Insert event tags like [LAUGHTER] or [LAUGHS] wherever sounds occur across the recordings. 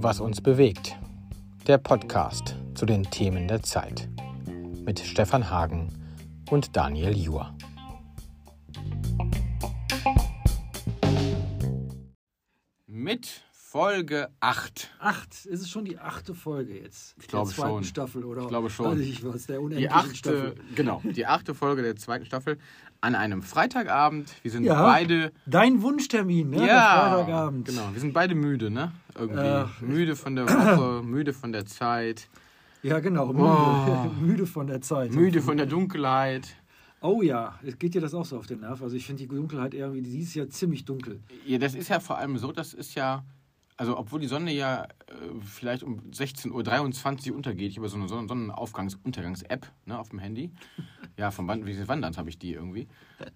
Was uns bewegt. Der Podcast zu den Themen der Zeit. Mit Stefan Hagen und Daniel Juhr. Mit Folge 8. Acht. Ist es schon die achte Folge jetzt? Ich glaube der zweiten schon. Staffel oder? Ich glaube schon. Weiß ich was, der Die achte, Staffel. genau, die achte Folge der zweiten Staffel an einem Freitagabend. Wir sind Ja. beide. Dein Wunschtermin, ne? Ja, Freitagabend. genau. Wir sind beide müde, ne? Irgendwie. Ach. müde von der Woche, [CLEARS THROAT] müde von der Zeit, Ja, genau. Müde, Oh. [LAUGHS] müde von der Zeit. müde von der Dunkelheit. Oh ja, es geht dir das auch so auf den Nerv. Also ich finde die Dunkelheit irgendwie dieses Jahr ziemlich dunkel. Ja, das ist ja vor allem so, das ist ja, also obwohl die Sonne ja äh, vielleicht um 16.23 Uhr untergeht, ich habe so eine Sonnen- Sonnenaufgangs-Untergangs-App ne, auf dem Handy. Ja, vom Wand, wie Wanderns habe ich die irgendwie.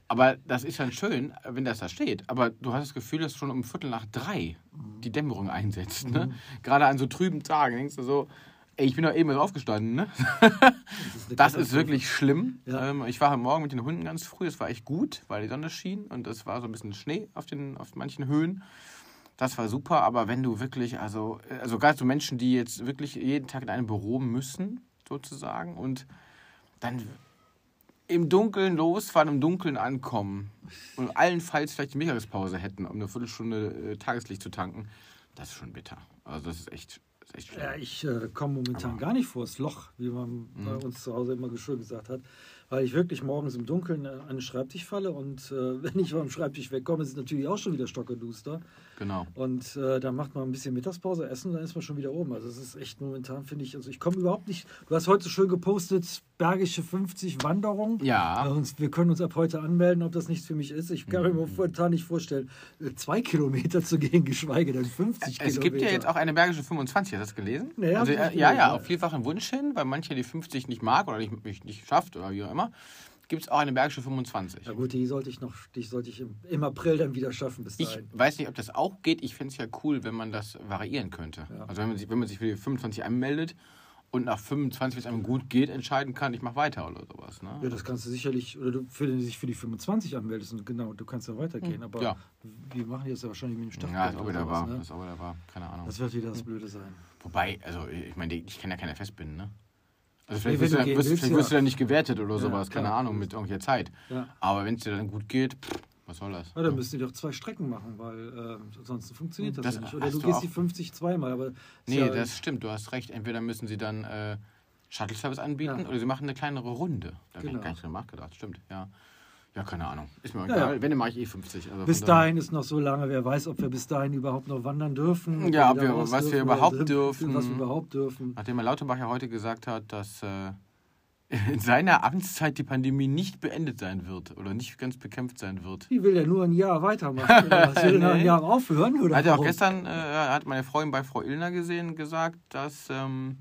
Aber das ist dann schön, wenn das da steht. Aber du hast das Gefühl, dass schon um Viertel nach drei die Dämmerung einsetzt. Ne? Gerade an so trüben Tagen denkst du so, ey, ich bin doch eben erst aufgestanden. Ne? Das ist wirklich schlimm. Ja. Ähm, ich war heute Morgen mit den Hunden ganz früh. Es war echt gut, weil die Sonne schien und es war so ein bisschen Schnee auf, den, auf manchen Höhen. Das war super, aber wenn du wirklich, also, also gerade so Menschen, die jetzt wirklich jeden Tag in einem Büro müssen, sozusagen, und dann im Dunkeln losfahren, im Dunkeln ankommen und allenfalls vielleicht die Mittagspause hätten, um eine Viertelstunde äh, Tageslicht zu tanken, das ist schon bitter. Also das ist echt, das ist echt schlimm. Ja, ich äh, komme momentan gar nicht vors Loch, wie man bei uns zu Hause immer schön gesagt hat, weil ich wirklich morgens im Dunkeln äh, an den Schreibtisch falle und äh, [LAUGHS] wenn ich vom Schreibtisch wegkomme, ist es natürlich auch schon wieder stockeduster. Genau. Und äh, dann macht man ein bisschen Mittagspause, essen, dann ist man schon wieder oben. Also es ist echt momentan, finde ich, also ich komme überhaupt nicht. Du hast heute so schön gepostet, Bergische 50 Wanderung. Ja. Äh, uns, wir können uns ab heute anmelden, ob das nichts für mich ist. Ich kann mir momentan nicht vorstellen, äh, zwei Kilometer zu gehen, [LAUGHS] geschweige denn 50 Kilometer. Es gibt ja jetzt auch eine Bergische 25, hast du das gelesen? Nee, also, ja, ja, ja. auf vielfachen Wunsch hin, weil manche die 50 nicht mag oder nicht, nicht schafft oder wie auch immer, gibt es auch eine Bergische 25. Ja gut, die sollte ich noch, die sollte ich im, im April dann wieder schaffen bis Ich dahin. weiß nicht, ob das auch geht. Ich fände es ja cool, wenn man das variieren könnte. Ja. Also wenn man, sich, wenn man sich für die 25 anmeldet und nach 25, wenn es einem gut geht, entscheiden kann, ich mache weiter oder sowas. Ne? Ja, das kannst du sicherlich, oder du für dich für die 25 anmeldest und genau, du kannst dann weitergehen. Aber Hm, ja. wir machen jetzt ja wahrscheinlich mit dem Start. ja, ist auch wieder wahr. Ne? Ist auch wieder wahr. Keine Ahnung. Das wird wieder das Blöde sein. Wobei, also ich meine, ich kann ja keiner festbinden, ne? Also vielleicht, wirst, du wirst, willst, vielleicht wirst du dann nicht gewertet oder Ja, sowas, keine klar. Ahnung, mit irgendwelcher Zeit. Ja. Aber wenn es dir dann gut geht, pff, was soll das? Ja, dann müssten die doch zwei Strecken machen, weil äh, sonst funktioniert das, Das ja nicht. Oder du du gehst die 50 zweimal, aber Nee, ja, das stimmt, du hast recht. Entweder müssen sie dann äh, Shuttle-Service anbieten oder sie machen eine kleinere Runde. Da habe Genau. ich gar nicht drüber nachgedacht. Stimmt, ja. Ja, keine Ahnung. Ist mir Ja, egal. ja. Wenn, dann mache ich eh 50. Also bis dahin ist noch so lange, wer weiß, ob wir bis dahin überhaupt noch wandern dürfen. Ja, ob wir- was wir dürfen, überhaupt oder dürfen. Was wir überhaupt dürfen. Nachdem Herr Lauterbach ja heute gesagt hat, dass äh, [LAUGHS] in seiner Amtszeit die Pandemie nicht beendet sein wird oder nicht ganz bekämpft sein wird. Die will ja nur ein Jahr weitermachen. Oder [LAUGHS] was will Nee. Jahr aufhören? Oder Hat er auch gestern, äh, hat meine Freundin bei Frau Illner gesehen, gesagt, dass ähm,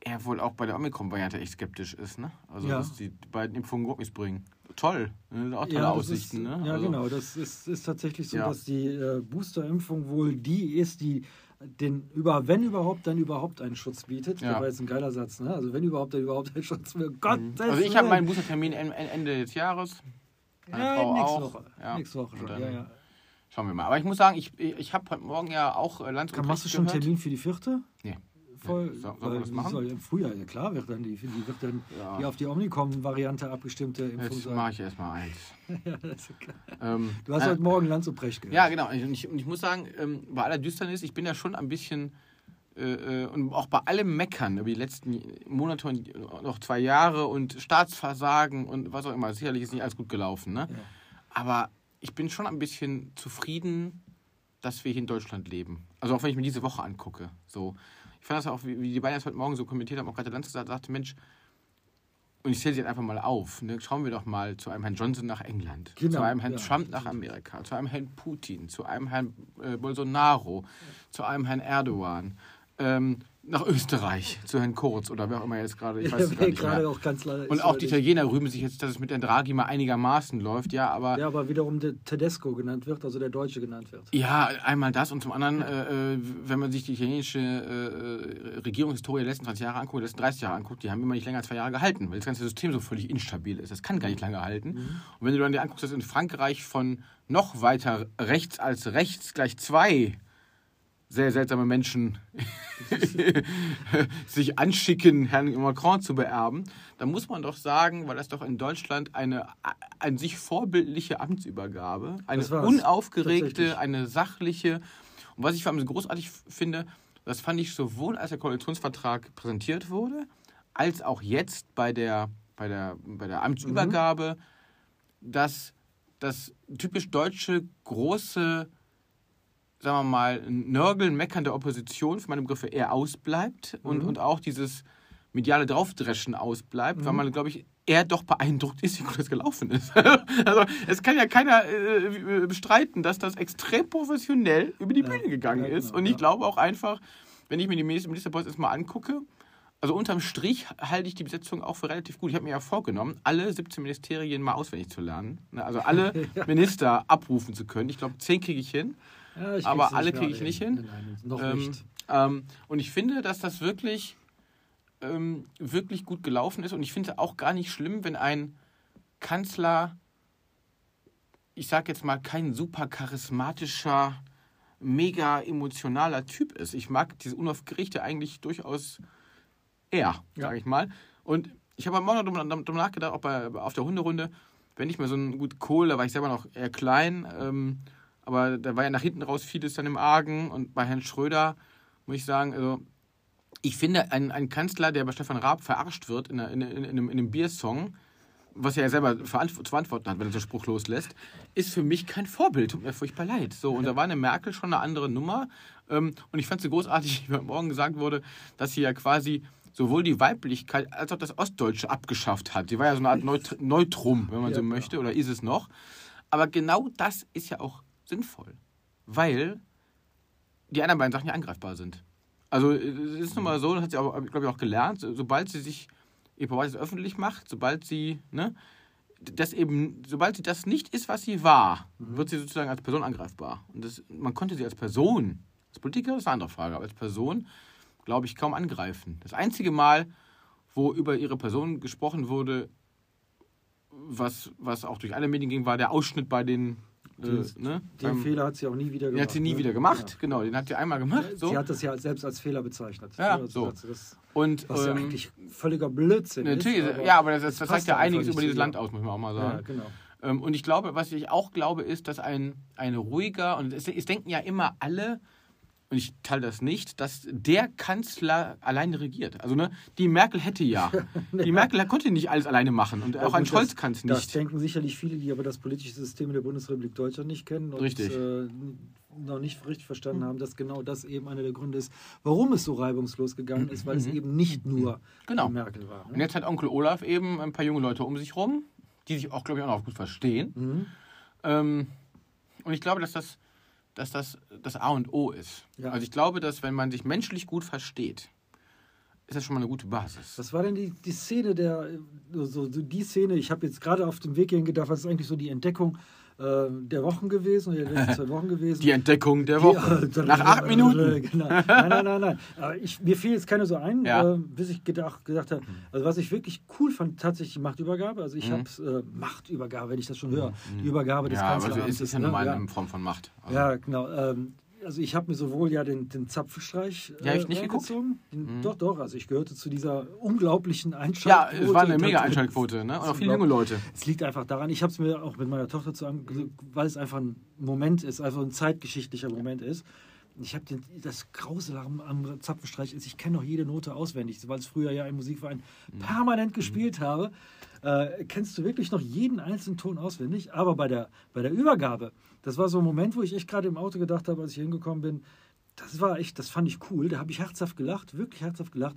er wohl auch bei der Omikron-Variante echt skeptisch ist. Ne? Also, Ja. dass die beiden Impfungen überhaupt nichts bringen. Toll. Ne? Auch tolle Ja, Aussichten. ist, ne? ja also, genau. Das ist, ist tatsächlich so, Ja. dass die äh, Boosterimpfung wohl die ist, die den über, wenn überhaupt, dann überhaupt einen Schutz bietet. Ja. Das war jetzt ein geiler Satz, ne? Also wenn überhaupt, dann überhaupt einen Schutz. Für Gottes Also, ich habe meinen Boostertermin en- en- Ende des Jahres. Meine ja, Frau nächste auch. Woche. Ja. Nächste Woche schon. Ja, ja. Schauen wir mal. Aber ich muss sagen, ich, ich habe heute Morgen ja auch äh, Kann, machst du schon einen. Termin für die vierte? Nee. Voll, So- sollen wir weil das machen? Soll im Frühjahr, ja klar, wird dann die, die wird dann Ja. die auf die Omnicom-Variante abgestimmte Impfung Jetzt sein. mache ich erstmal eins. [LAUGHS] Ja, das ist klar. Ähm, Du hast äh, heute Morgen Lanz und Brecht gehört. Ja, genau. Und ich, und ich muss sagen, ähm, bei aller Düsternis, ich bin ja schon ein bisschen äh, äh, und auch bei allem Meckern über die letzten Monate und noch zwei Jahre und Staatsversagen und was auch immer, sicherlich ist nicht alles gut gelaufen. Ne? Ja. Aber ich bin schon ein bisschen zufrieden, dass wir hier in Deutschland leben. Also auch wenn ich mir diese Woche angucke. So. Ich fand das auch, wie, wie die beiden das heute Morgen so kommentiert haben, auch gerade der Lanz gesagt sagte, Mensch, und ich zähle sie jetzt einfach mal auf. Ne? Schauen wir doch mal zu einem Herrn Johnson nach England, Genau, zu einem Herrn ja. Trump nach Amerika, zu einem Herrn Putin, zu einem Herrn äh, Bolsonaro, zu einem Herrn Erdogan. Ähm, nach Österreich zu Herrn Kurz oder wer auch immer jetzt gerade. Ich weiß [LAUGHS] Ja, nicht gerade auch Kanzler Und auch die. Italiener rühmen sich jetzt, dass es mit Herrn Draghi mal einigermaßen läuft. Ja, aber Ja, aber wiederum der Tedesco genannt wird, also der Deutsche genannt wird. Ja, einmal das und zum anderen, äh, äh, wenn man sich die italienische äh, Regierungshistorie der letzten 20 Jahre anguckt, der letzten 30 Jahre anguckt, die haben immer nicht länger als zwei Jahre gehalten, weil das ganze System so völlig instabil ist. Das kann gar nicht lange halten. Und wenn du dann dir anguckst, dass in Frankreich von noch weiter rechts als rechts gleich zwei sehr seltsame Menschen [LAUGHS] sich anschicken, Herrn Macron zu beerben, dann muss man doch sagen, weil das doch in Deutschland eine an sich vorbildliche Amtsübergabe, eine unaufgeregte, eine sachliche. Und was ich vor allem so großartig finde, das fand ich sowohl als der Koalitionsvertrag präsentiert wurde, als auch jetzt bei der, bei der, bei der Amtsübergabe, dass das typisch deutsche große sagen wir mal, Nörgeln, Meckern der Opposition für meine Begriffe eher ausbleibt und, und auch dieses mediale Draufdreschen ausbleibt, weil man, glaube ich, eher doch beeindruckt ist, wie gut das gelaufen ist. [LAUGHS] also es kann ja keiner äh, bestreiten, dass das extrem professionell über die Bühne gegangen ja, ist. genau, Und ich ja. glaube auch einfach, wenn ich mir die Minister- Ministerpost jetzt mal angucke, also unterm Strich halte ich die Besetzung auch für relativ gut. Ich habe mir ja vorgenommen, alle 17 Ministerien mal auswendig zu lernen. Ne, Also alle [LAUGHS] Minister abrufen zu können. Ich glaube, 10 kriege ich hin. Ja, Aber alle kriege ich nicht hin. Nein, noch Ähm, nicht. ähm, und ich finde, dass das wirklich, ähm, wirklich gut gelaufen ist. Und ich finde auch gar nicht schlimm, wenn ein Kanzler, ich sage jetzt mal, kein super charismatischer, mega emotionaler Typ ist. Ich mag diese Unaufgeregte eigentlich durchaus eher, Ja. sage ich mal. Und ich habe am Morgen darüber darüber nachgedacht, auch bei, auf der Hunderunde, wenn ich mir so ein gut Kohl, da war ich selber noch eher klein, ähm, aber da war ja nach hinten raus vieles dann im Argen. Und bei Herrn Schröder muss ich sagen, also ich finde, ein, ein Kanzler, der bei Stefan Raab verarscht wird in, einer- in, in, in, einem, in einem Biersong, was er ja selber zu verantworten hat, wenn er so Spruch loslässt, ist für mich kein Vorbild. Tut mir furchtbar leid. So, und da war eine Merkel schon eine andere Nummer. Ähm, und ich fand es so großartig, [LAUGHS] wie heute Morgen gesagt wurde, dass sie ja quasi sowohl die Weiblichkeit als auch das Ostdeutsche abgeschafft hat. Die war ja so eine Art Neut Neutrum, wenn man so möchte, oder ist es noch. Aber genau das ist ja auch sinnvoll, weil die anderen beiden Sachen ja angreifbar sind. Also es ist nun mal so, das hat sie auch, glaube ich, auch gelernt, so- sobald sie sich ihr Privates öffentlich macht, sobald sie, ne, das eben, sobald sie das nicht ist, was sie war, wird sie sozusagen als Person angreifbar. Und das, man konnte sie als Person, als Politiker ist eine andere Frage, aber als Person, glaube ich, kaum angreifen. Das einzige Mal, wo über ihre Person gesprochen wurde, was, was auch durch alle Medien ging, war der Ausschnitt bei den, äh, Den- ne, Den beim- Fehler hat sie auch nie wieder den gemacht. hat sie nie ne? wieder gemacht, genau, den hat sie einmal gemacht. Ja. So. Sie hat das ja selbst als Fehler bezeichnet. Ja, Also so. Das, Und was ja ähm, eigentlich völliger Blödsinn natürlich, ist. ja, aber das, das, passt sagt ja einiges über dieses. Land aus, muss man auch mal sagen. Ja, genau. Ähm, und ich glaube, was ich auch glaube, ist, dass ein, ein ruhiger, und es, es denken ja immer alle, und ich teile das nicht, dass der Kanzler alleine regiert. Also ne, die Merkel hätte ja. [LAUGHS] Die Merkel konnte nicht alles alleine machen und auch ein Scholz das- kann es Das nicht. denken sicherlich viele, die aber das politische System der Bundesrepublik Deutschland nicht kennen und Richtig. Äh, noch nicht richtig verstanden haben, dass genau das eben einer der Gründe ist, warum es so reibungslos gegangen ist, weil es eben nicht nur Genau. Merkel war. Und Ne? jetzt hat Onkel Olaf eben ein paar junge Leute um sich rum, die sich auch, glaube ich, auch noch gut verstehen. Mhm. Ähm, und ich glaube, dass das, dass das das A und O ist. Ja. Also ich glaube, dass wenn man sich menschlich gut versteht, ist das schon mal eine gute Basis. Was war denn die, die Szene der, so, so die Szene, ich habe jetzt gerade auf dem Weg hierhin gedacht, was ist eigentlich so die Entdeckung äh, der Wochen gewesen, oder der letzten [LAUGHS] zwei Wochen gewesen? Die Entdeckung der Die- [LAUGHS] Woche. äh, Nach acht Minuten. Genau. [LAUGHS] Nein, nein, nein, nein. Ich, mir fiel jetzt keine so ein, Ja. äh, bis ich gedacht, gedacht habe, also was ich wirklich cool fand, tatsächlich die Machtübergabe. Also ich Mhm. habe äh, Machtübergabe, wenn ich das schon höre. Die Übergabe des Ja, aber Kanzleramtes. es ist ja ne? normal ja. in Form von Macht. Also, Ja, genau. Ähm, also ich habe mir sowohl ja den, den Zapfenstreich äh, Ja, ich nicht geguckt. Mhm. Doch, doch. Also ich gehörte zu dieser unglaublichen ja, Einschaltquote. es war eine mega Einschaltquote. Ne? Und auch viele junge Leute. Es liegt einfach daran, ich habe es mir auch mit meiner Tochter zu angeguckt, weil es einfach ein Moment ist, einfach ein zeitgeschichtlicher Moment ist. Ich habe das Grausel am, am Zapfenstreich ist, ich kenne noch jede Note auswendig, weil es früher ja im Musikverein Mhm. permanent gespielt habe. Äh, kennst du wirklich noch jeden einzelnen Ton auswendig? Aber bei der, bei der Übergabe, das war so ein Moment, wo ich echt gerade im Auto gedacht habe, als ich hingekommen bin, das war echt, das fand ich cool. Da habe ich herzhaft gelacht, wirklich herzhaft gelacht.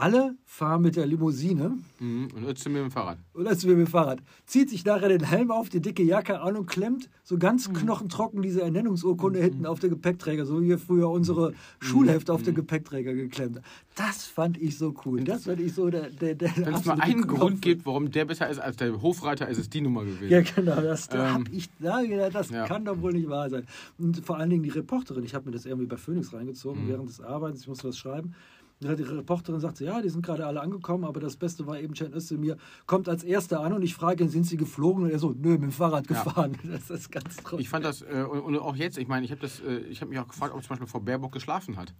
Alle fahren mit der Limousine. Mhm. Und wir mit dem Fahrrad. Und wir mit dem Fahrrad. Zieht sich nachher den Helm auf, die dicke Jacke an und klemmt so ganz knochentrocken diese Ernennungsurkunde hinten auf den Gepäckträger, so wie wir früher unsere Schulhefte auf den Gepäckträger geklemmt haben. Das fand ich so cool. Das fand ich so der. der, der Wenn es mal einen Kopf. Grund gibt, warum der besser ist als der Hofreiter, ist es die Nummer gewesen. Ja, genau, das da Ähm, hab ich das ja. kann doch wohl nicht wahr sein. Und vor allen Dingen die Reporterin, ich habe mir das irgendwie bei Phoenix reingezogen Mhm. während des Arbeitens, ich musste was schreiben. Und Die Reporterin sagte, ja, die sind gerade alle angekommen, aber das Beste war eben, Cem Özdemir kommt als Erster an und ich frage ihn, sind sie geflogen? Und er so, nö, mit dem Fahrrad Ja. gefahren. [LAUGHS] Das ist ganz traurig. Ich fand das, äh, und, auch jetzt, ich meine, ich habe äh, ich hab mich auch gefragt, ob zum Beispiel Frau Baerbock geschlafen hat.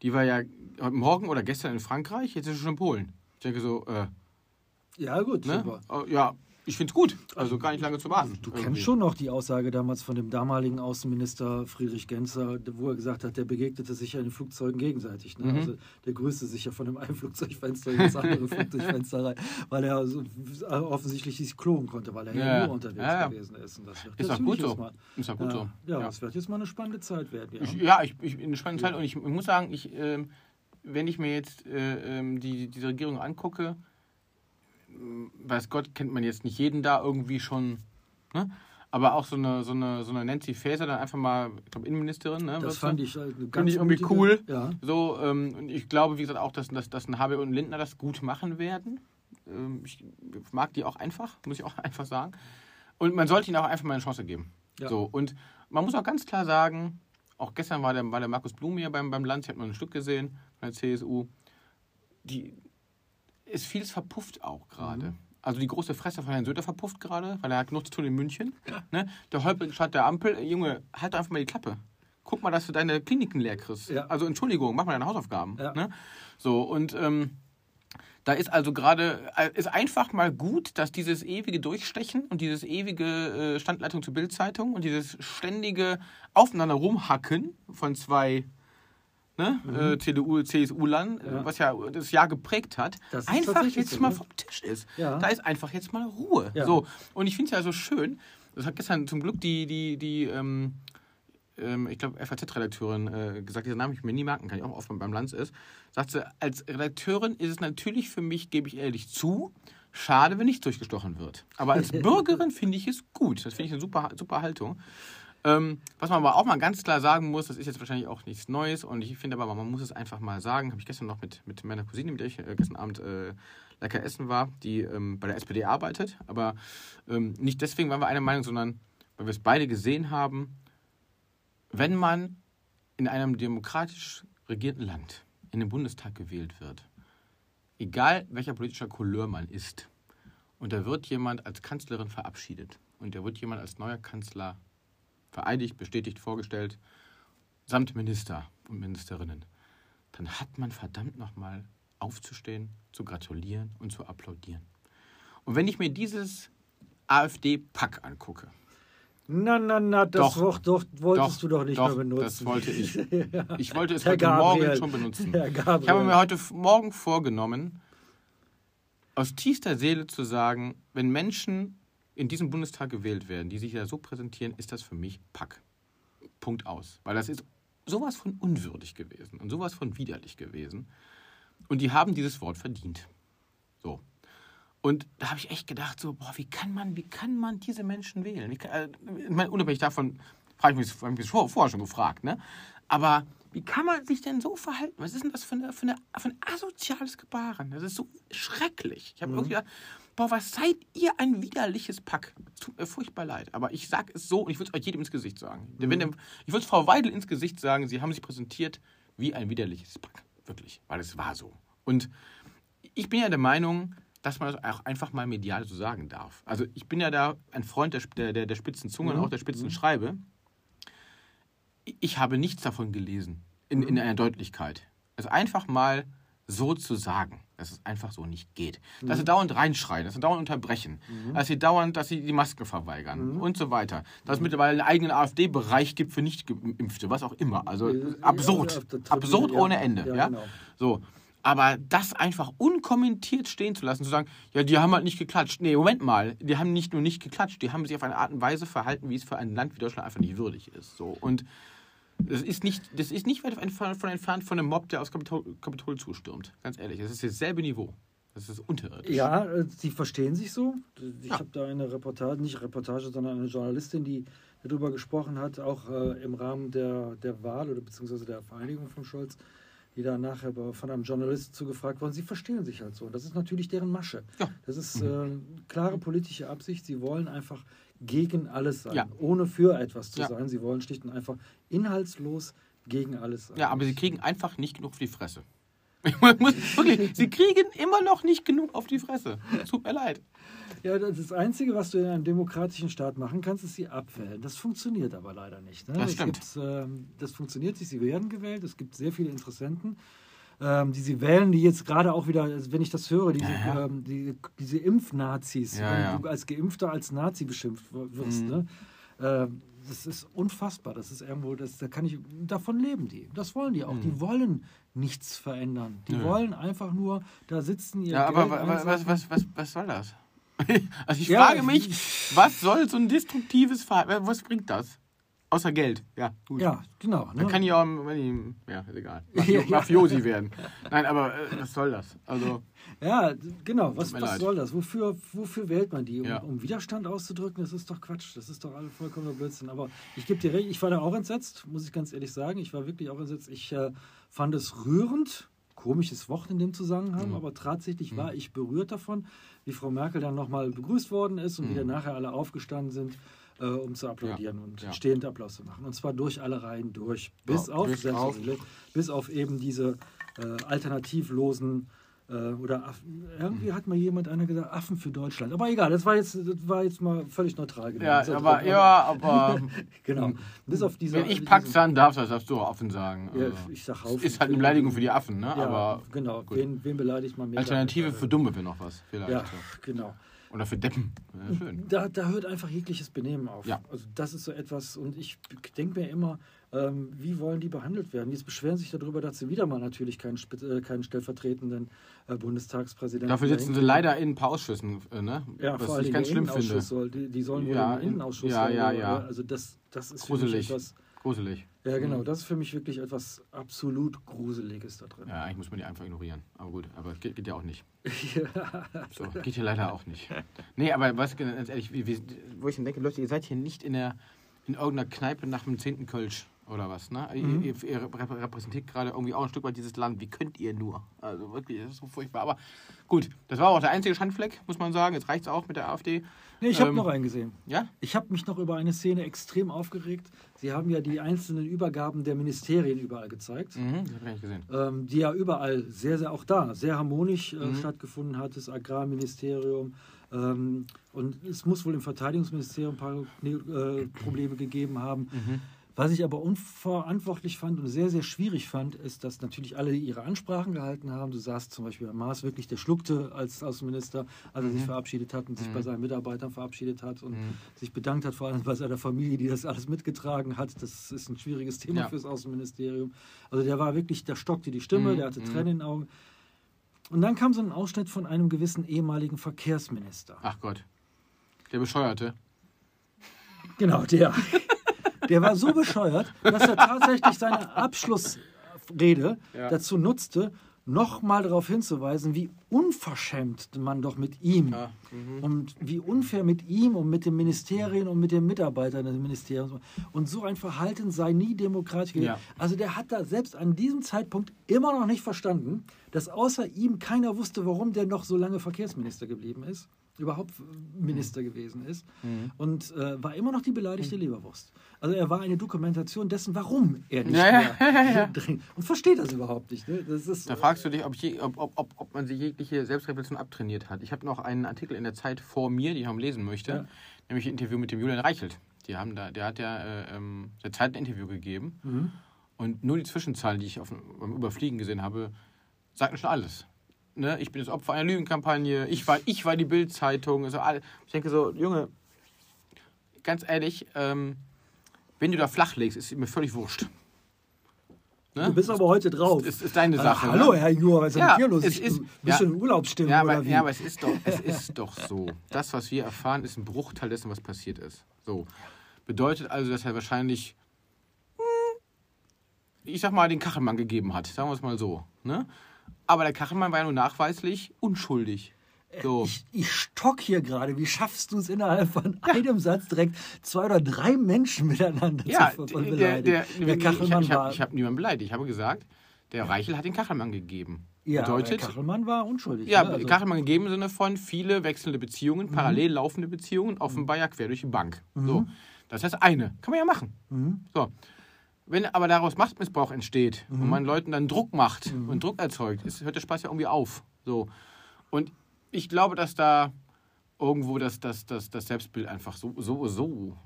Die war ja heute Morgen oder gestern in Frankreich, jetzt ist sie schon in Polen. Ich denke so, äh, Ja, gut, ne? super. Äh, ja, ich finde es gut. Also gar nicht lange zu warten. Du kennst schon noch die Aussage damals von dem damaligen Außenminister Friedrich Genzer, wo er gesagt hat, der begegnete sich ja in den Flugzeugen gegenseitig. Mhm. Ne? Also der grüßte sich ja von dem einen [LAUGHS] Flugzeugfenster in das andere [LAUGHS] Flugzeugfenster rein, weil er so offensichtlich sich klonen konnte, weil er ja, Ja, nur unterwegs ja, ja. gewesen ist. Und das wird Ist natürlich gut so. Mal, Ist doch gut ja, so. Ja, Ja. es wird jetzt mal eine spannende Zeit werden. Ja. Ich, ja, ich, ich eine spannende Zeit und ich, ich muss sagen, ich, ähm, wenn ich mir jetzt äh, ähm, die, diese Regierung angucke, weiß Gott, kennt man jetzt nicht jeden da irgendwie schon, ne? aber auch so eine, so eine, so eine Nancy Faeser, dann einfach mal, ich glaube, Innenministerin, ne? das fand ich halt eine ganz Finde ich irgendwie mutige- cool. Ja. So, ähm, und ich glaube, wie gesagt, auch, dass, dass, dass ein Habeck und Lindner das gut machen werden. Ähm, ich mag die auch einfach, muss ich auch [LAUGHS] einfach sagen. Und man sollte ihnen auch einfach mal eine Chance geben. Ja. So, und man muss auch ganz klar sagen, auch gestern war der, war der Markus Blum hier beim, beim Land, ich habe noch ein Stück gesehen von der CSU. Die ist vieles verpufft auch gerade. Mhm. Also die große Fresse von Herrn Söder verpufft gerade, weil er hat genug zu tun in München. Ne? Der Häuptling statt der Ampel, Junge, halt einfach mal die Klappe. Guck mal, dass du deine Kliniken leer kriegst. Ja. Also Entschuldigung, mach mal deine Hausaufgaben. Ja. Ne? So, und ähm, da ist also gerade, äh, ist einfach mal gut, dass dieses ewige Durchstechen und dieses ewige äh, Standleitung zur Bildzeitung und dieses ständige Aufeinander rumhacken von zwei ne, äh, CDU, CSU-Lern, Mhm. Ja. was ja das Jahr geprägt hat, einfach jetzt so, mal ne? vom Tisch ist. Ja. Da ist einfach jetzt mal Ruhe. Ja. So. Und ich finde es ja so schön, das hat gestern zum Glück die, die, die ähm, ähm, ich glaube, FAZ-Redakteurin äh, gesagt, dieser Name ich mir nie merken kann, ich auch oft beim Lanz ist, sagt sie, als Redakteurin ist es natürlich für mich, gebe ich ehrlich zu, schade, wenn nichts durchgestochen wird. Aber als [LAUGHS] Bürgerin finde ich es gut. Das finde ich eine super, super Haltung. Ähm, was man aber auch mal ganz klar sagen muss, das ist jetzt wahrscheinlich auch nichts Neues und ich finde aber, man muss es einfach mal sagen, habe ich gestern noch mit, mit meiner Cousine, mit der ich äh, gestern Abend äh, lecker essen war, die ähm, bei der SPD arbeitet, aber ähm, nicht deswegen waren wir einer Meinung, sondern weil wir es beide gesehen haben, wenn man in einem demokratisch regierten Land in den Bundestag gewählt wird, egal welcher politischer Couleur man ist, und da wird jemand als Kanzlerin verabschiedet und da wird jemand als neuer Kanzler vereidigt, bestätigt, vorgestellt, samt Minister und Ministerinnen, dann hat man verdammt nochmal aufzustehen, zu gratulieren und zu applaudieren. Und wenn ich mir dieses AfD-Pack angucke, Na, na, na, das Doch. Doch, wolltest du doch nicht doch, mehr benutzen. Das wollte ich. [LAUGHS] Ich wollte es Herr heute Gabriel. Morgen schon benutzen. Ich habe mir heute Morgen vorgenommen, aus tiefster Seele zu sagen, wenn Menschen in diesem Bundestag gewählt werden, die sich da so präsentieren, ist das für mich Pack. Punkt aus. Weil das ist sowas von unwürdig gewesen und sowas von widerlich gewesen. Und die haben dieses Wort verdient. So. Und da habe ich echt gedacht, so, boah, wie kann man, wie kann man diese Menschen wählen? Wie kann, äh, unabhängig davon, frage ich mich, hab ich mich vor- vorher schon gefragt, ne? Aber wie kann man sich denn so verhalten? Was ist denn das für, eine, für, eine, für ein asoziales Gebaren? Das ist so schrecklich. Ich habe irgendwie gedacht, boah, was seid ihr ein widerliches Pack? Es tut mir furchtbar leid. Aber ich sage es so und ich würde es euch jedem ins Gesicht sagen. Denn Wenn ich würde es Frau Weidel ins Gesicht sagen, sie haben sich präsentiert wie ein widerliches Pack. Wirklich. Weil es war so. Und ich bin ja der Meinung, dass man das auch einfach mal medial so sagen darf. Also ich bin ja da ein Freund der, der, der, spitzen Zunge und auch der spitzen Schreibe. Ich habe nichts davon gelesen in, in einer Deutlichkeit. Also einfach mal so zu sagen, dass es einfach so nicht geht. Dass sie dauernd reinschreien, dass sie dauernd unterbrechen, dass sie dauernd, dass sie die Masken verweigern und so weiter. Dass es mittlerweile einen eigenen AfD-Bereich gibt für Nicht-Geimpfte, was auch immer. Also Ja, absurd. ja, Tribüne, absurd ja. ohne Ende. Ja, Ja, genau. So. Aber das einfach unkommentiert stehen zu lassen, zu sagen, ja, die haben halt nicht geklatscht. Nee, Moment mal, die haben nicht nur nicht geklatscht, die haben sich auf eine Art und Weise verhalten, wie es für ein Land wie Deutschland einfach nicht würdig ist. So. Und Das ist nicht, das ist nicht weit entfernt von entfernt von einem Mob, der aus Kapitol, Kapitol zustürmt. Ganz ehrlich, das ist dasselbe Niveau. Das ist unterirdisch. Ja, äh, sie verstehen sich so. Ich Ja. habe da eine Reportage, nicht Reportage, sondern eine Journalistin, die darüber gesprochen hat, auch äh, im Rahmen der, der Wahl oder beziehungsweise der Vereinigung von Scholz, die da nachher von einem Journalisten zugefragt wurden. Sie verstehen sich halt so. Das ist natürlich deren Masche. Ja. Das ist äh, klare politische Absicht. Sie wollen einfach gegen alles sein, Ja. ohne für etwas zu Ja. sein. Sie wollen schlicht und einfach inhaltslos gegen alles sein. Ja, aber sie kriegen einfach nicht genug auf die Fresse. [LAUGHS] Muss, wirklich, sie kriegen immer noch nicht genug auf die Fresse. Es Tut mir leid. Ja, das, Einzige, was du in einem demokratischen Staat machen kannst, ist sie abwählen. Das funktioniert aber leider nicht. Ne? Das Es stimmt. Ähm, das funktioniert nicht. Sie werden gewählt. Es gibt sehr viele Interessenten, ähm, die sie wählen, die jetzt gerade auch wieder, also wenn ich das höre, diese, Ja, ja. Ähm, die, diese Impfnazis, Ja, wenn du als Geimpfter als Nazi beschimpft wirst. Mhm. Ne? Das ist unfassbar. Das ist irgendwo, das, da kann ich, davon leben die. Das wollen die auch. Die wollen nichts verändern. Die Mhm. Wollen einfach nur da sitzen. Ihr Ja, aber Geld wa- was, was, was, was soll das? [LAUGHS] Also ich Ja, frage mich, was soll so ein destruktives Verhalten, was bringt das? Außer Geld. Ja, gut. Ja, genau. Ne? Dann kann ich auch, wenn ich, ja, ist egal, Ja, [LAUGHS] Mafio ja. Mafiosi werden. Nein, aber äh, was soll das? Also, Ja, genau. Was, was soll das? Wofür, wofür wählt man die? Um, Ja. um Widerstand auszudrücken? Das ist doch Quatsch. Das ist doch alle vollkommener Blödsinn. Aber ich gebe dir recht, ich war da auch entsetzt, muss ich ganz ehrlich sagen. Ich war wirklich auch entsetzt. Ich äh, fand es rührend. Komisches Wort in dem Zusammenhang, Mhm. aber tatsächlich war ich berührt davon, wie Frau Merkel dann nochmal begrüßt worden ist und wie Mhm. dann nachher alle aufgestanden sind, äh, um zu applaudieren und ja. stehend Applaus zu machen. Und zwar durch alle Reihen durch. Bis Ja, auf, bis auf- bis auf eben diese äh, alternativlosen oder Affen. Irgendwie hat mal jemand einer gesagt, Affen für Deutschland. Aber egal, das war jetzt, das war jetzt mal völlig neutral. genommen. ja, aber, ja, aber [LAUGHS] Genau. Bis auf diese. wenn ich Pakistan darf, das darfst du auch offen sagen. Ja, Also, ich sag Haufen. ist halt eine Beleidigung für die Affen, ne? Ja, aber genau. gut. Wen, wen beleidigt man mehr? Alternative damit? für Dumme wäre noch was, vielleicht. Ja, genau. Oder für Deppen. Ja, schön. Da, da hört einfach jegliches Benehmen auf. Ja. Also das ist so etwas, und ich denke mir immer, ähm, wie wollen die behandelt werden? Jetzt beschweren sich darüber, dass sie wieder mal natürlich keinen, äh, keinen stellvertretenden äh, Bundestagspräsidenten Dafür sitzen sie leider in ein paar Ausschüssen, äh, ne? Ja, was vor allem ich ganz schlimm finde. Soll, die, die sollen wohl Ja, im in- Innenausschuss. ja, soll, ja, oder? ja. Also das, das ist für mich Gruselig. etwas. Gruselig. Ja, genau. Mhm. Das ist für mich wirklich etwas absolut Gruseliges da drin. Ja, eigentlich muss man die einfach ignorieren. Aber gut, aber geht, geht ja auch nicht. Ja. [LAUGHS] So, geht hier leider auch nicht. Nee, aber was ganz ehrlich, wie, wie, wo ich dann denke, Leute, ihr seid hier nicht in der in irgendeiner Kneipe nach dem 10. Kölsch oder was, ne? Mhm. Ihr, ihr reprä- repräsentiert gerade irgendwie auch ein Stück weit dieses Land. Wie könnt ihr nur? Also wirklich, das ist so furchtbar. Aber gut, das war auch der einzige Schandfleck, muss man sagen. Jetzt reicht's auch mit der AfD. Nee, ich habe Ähm, noch einen gesehen. Ja? Ich habe mich noch über eine Szene extrem aufgeregt. Sie haben ja die einzelnen Übergaben der Ministerien überall gezeigt. Mhm, das habe ich gesehen. ähm, die ja überall sehr, sehr auch da sehr harmonisch äh, Mhm. stattgefunden hat, das Agrarministerium. Ähm, und es muss wohl im Verteidigungsministerium ein paar äh, Probleme gegeben haben. Mhm. Was ich aber unverantwortlich fand und sehr, sehr schwierig fand, ist, dass natürlich alle ihre Ansprachen gehalten haben. Du sahst zum Beispiel Herr Maas wirklich, der schluckte als Außenminister, als er sich Mhm. verabschiedet hat und sich Mhm. bei seinen Mitarbeitern verabschiedet hat und Mhm. sich bedankt hat, vor allem bei seiner Familie, die das alles mitgetragen hat. Das ist ein schwieriges Thema Ja. fürs Außenministerium. Also der war wirklich, der stockte die Stimme, Mhm. der hatte Mhm. Tränen in den Augen. Und dann kam so ein Ausschnitt von einem gewissen ehemaligen Verkehrsminister. Ach Gott. Der Bescheuerte. Genau, der. [LAUGHS] Der war so bescheuert, dass er tatsächlich seine Abschlussrede Ja. dazu nutzte, nochmal darauf hinzuweisen, wie unverschämt man doch mit ihm Ja. Mhm. und wie unfair mit ihm und mit den Ministerien und mit den Mitarbeitern des Ministeriums und so ein Verhalten sei nie demokratisch. gewesen. Ja. Also der hat da selbst an diesem Zeitpunkt immer noch nicht verstanden, dass außer ihm keiner wusste, warum der noch so lange Verkehrsminister geblieben ist, überhaupt Minister gewesen ist Mhm. und äh, war immer noch die beleidigte Leberwurst. Also er war eine Dokumentation dessen, warum er nicht Ja, ja, mehr drin und versteht das überhaupt nicht. Ne? Das ist, Da fragst du dich, ob, je, ob, ob, ob, man sich jegliche Selbstreflexion abtrainiert hat. Ich habe noch einen Artikel in der Zeit vor mir, den ich noch lesen möchte, Ja. nämlich ein Interview mit dem Julian Reichelt. Die haben da, der hat ja äh, ähm, der Zeit ein Interview gegeben Mhm. und nur die Zwischenzahlen, die ich auf, beim Überfliegen gesehen habe, sagten schon alles. Ne? Ich bin das Opfer einer Lügenkampagne, ich war, ich war die Bild-Zeitung. Also ich denke so, Junge, ganz ehrlich, ähm, wenn du da flach legst, ist mir völlig wurscht. Ne? Du bist aber heute drauf. ist, ist deine Ah, Sache. hallo, ne? Herr Jura, was ist denn Ja, hier los? es ist- bist ja. du in Urlaubsstimmung Ja, oder aber, wie? ja, aber es ist, doch, es [LAUGHS] ist doch so. Das, was wir erfahren, ist ein Bruchteil dessen, was passiert ist. So. Bedeutet also, dass er wahrscheinlich hm, ich sag mal, den Kachelmann gegeben hat. Sagen wir es mal so. Ne? Aber der Kachelmann war ja nur nachweislich unschuldig. So. Ich, ich stock hier gerade. Wie schaffst du es innerhalb von einem Satz direkt zwei oder drei Menschen miteinander Ja, zu beleidigen? der, der, der Kachelmann ich, ich, war. hab, ich habe niemanden beleidigt. Ich habe gesagt, der Reichel hat den Kachelmann gegeben. ja, Bedeutet, der Kachelmann war unschuldig. ja, ne? Also- Kachelmann gegeben im Sinne von viele wechselnde Beziehungen, Mhm. parallel laufende Beziehungen, offenbar ja quer durch die Bank. So, das heißt eine. Kann man ja machen. Mhm. So. Wenn aber daraus Machtmissbrauch entsteht Mhm. und man Leuten dann Druck macht und Druck erzeugt, ist, hört der Spaß ja irgendwie auf. So. Und ich glaube, dass da irgendwo das, das, das, das Selbstbild einfach so, so, so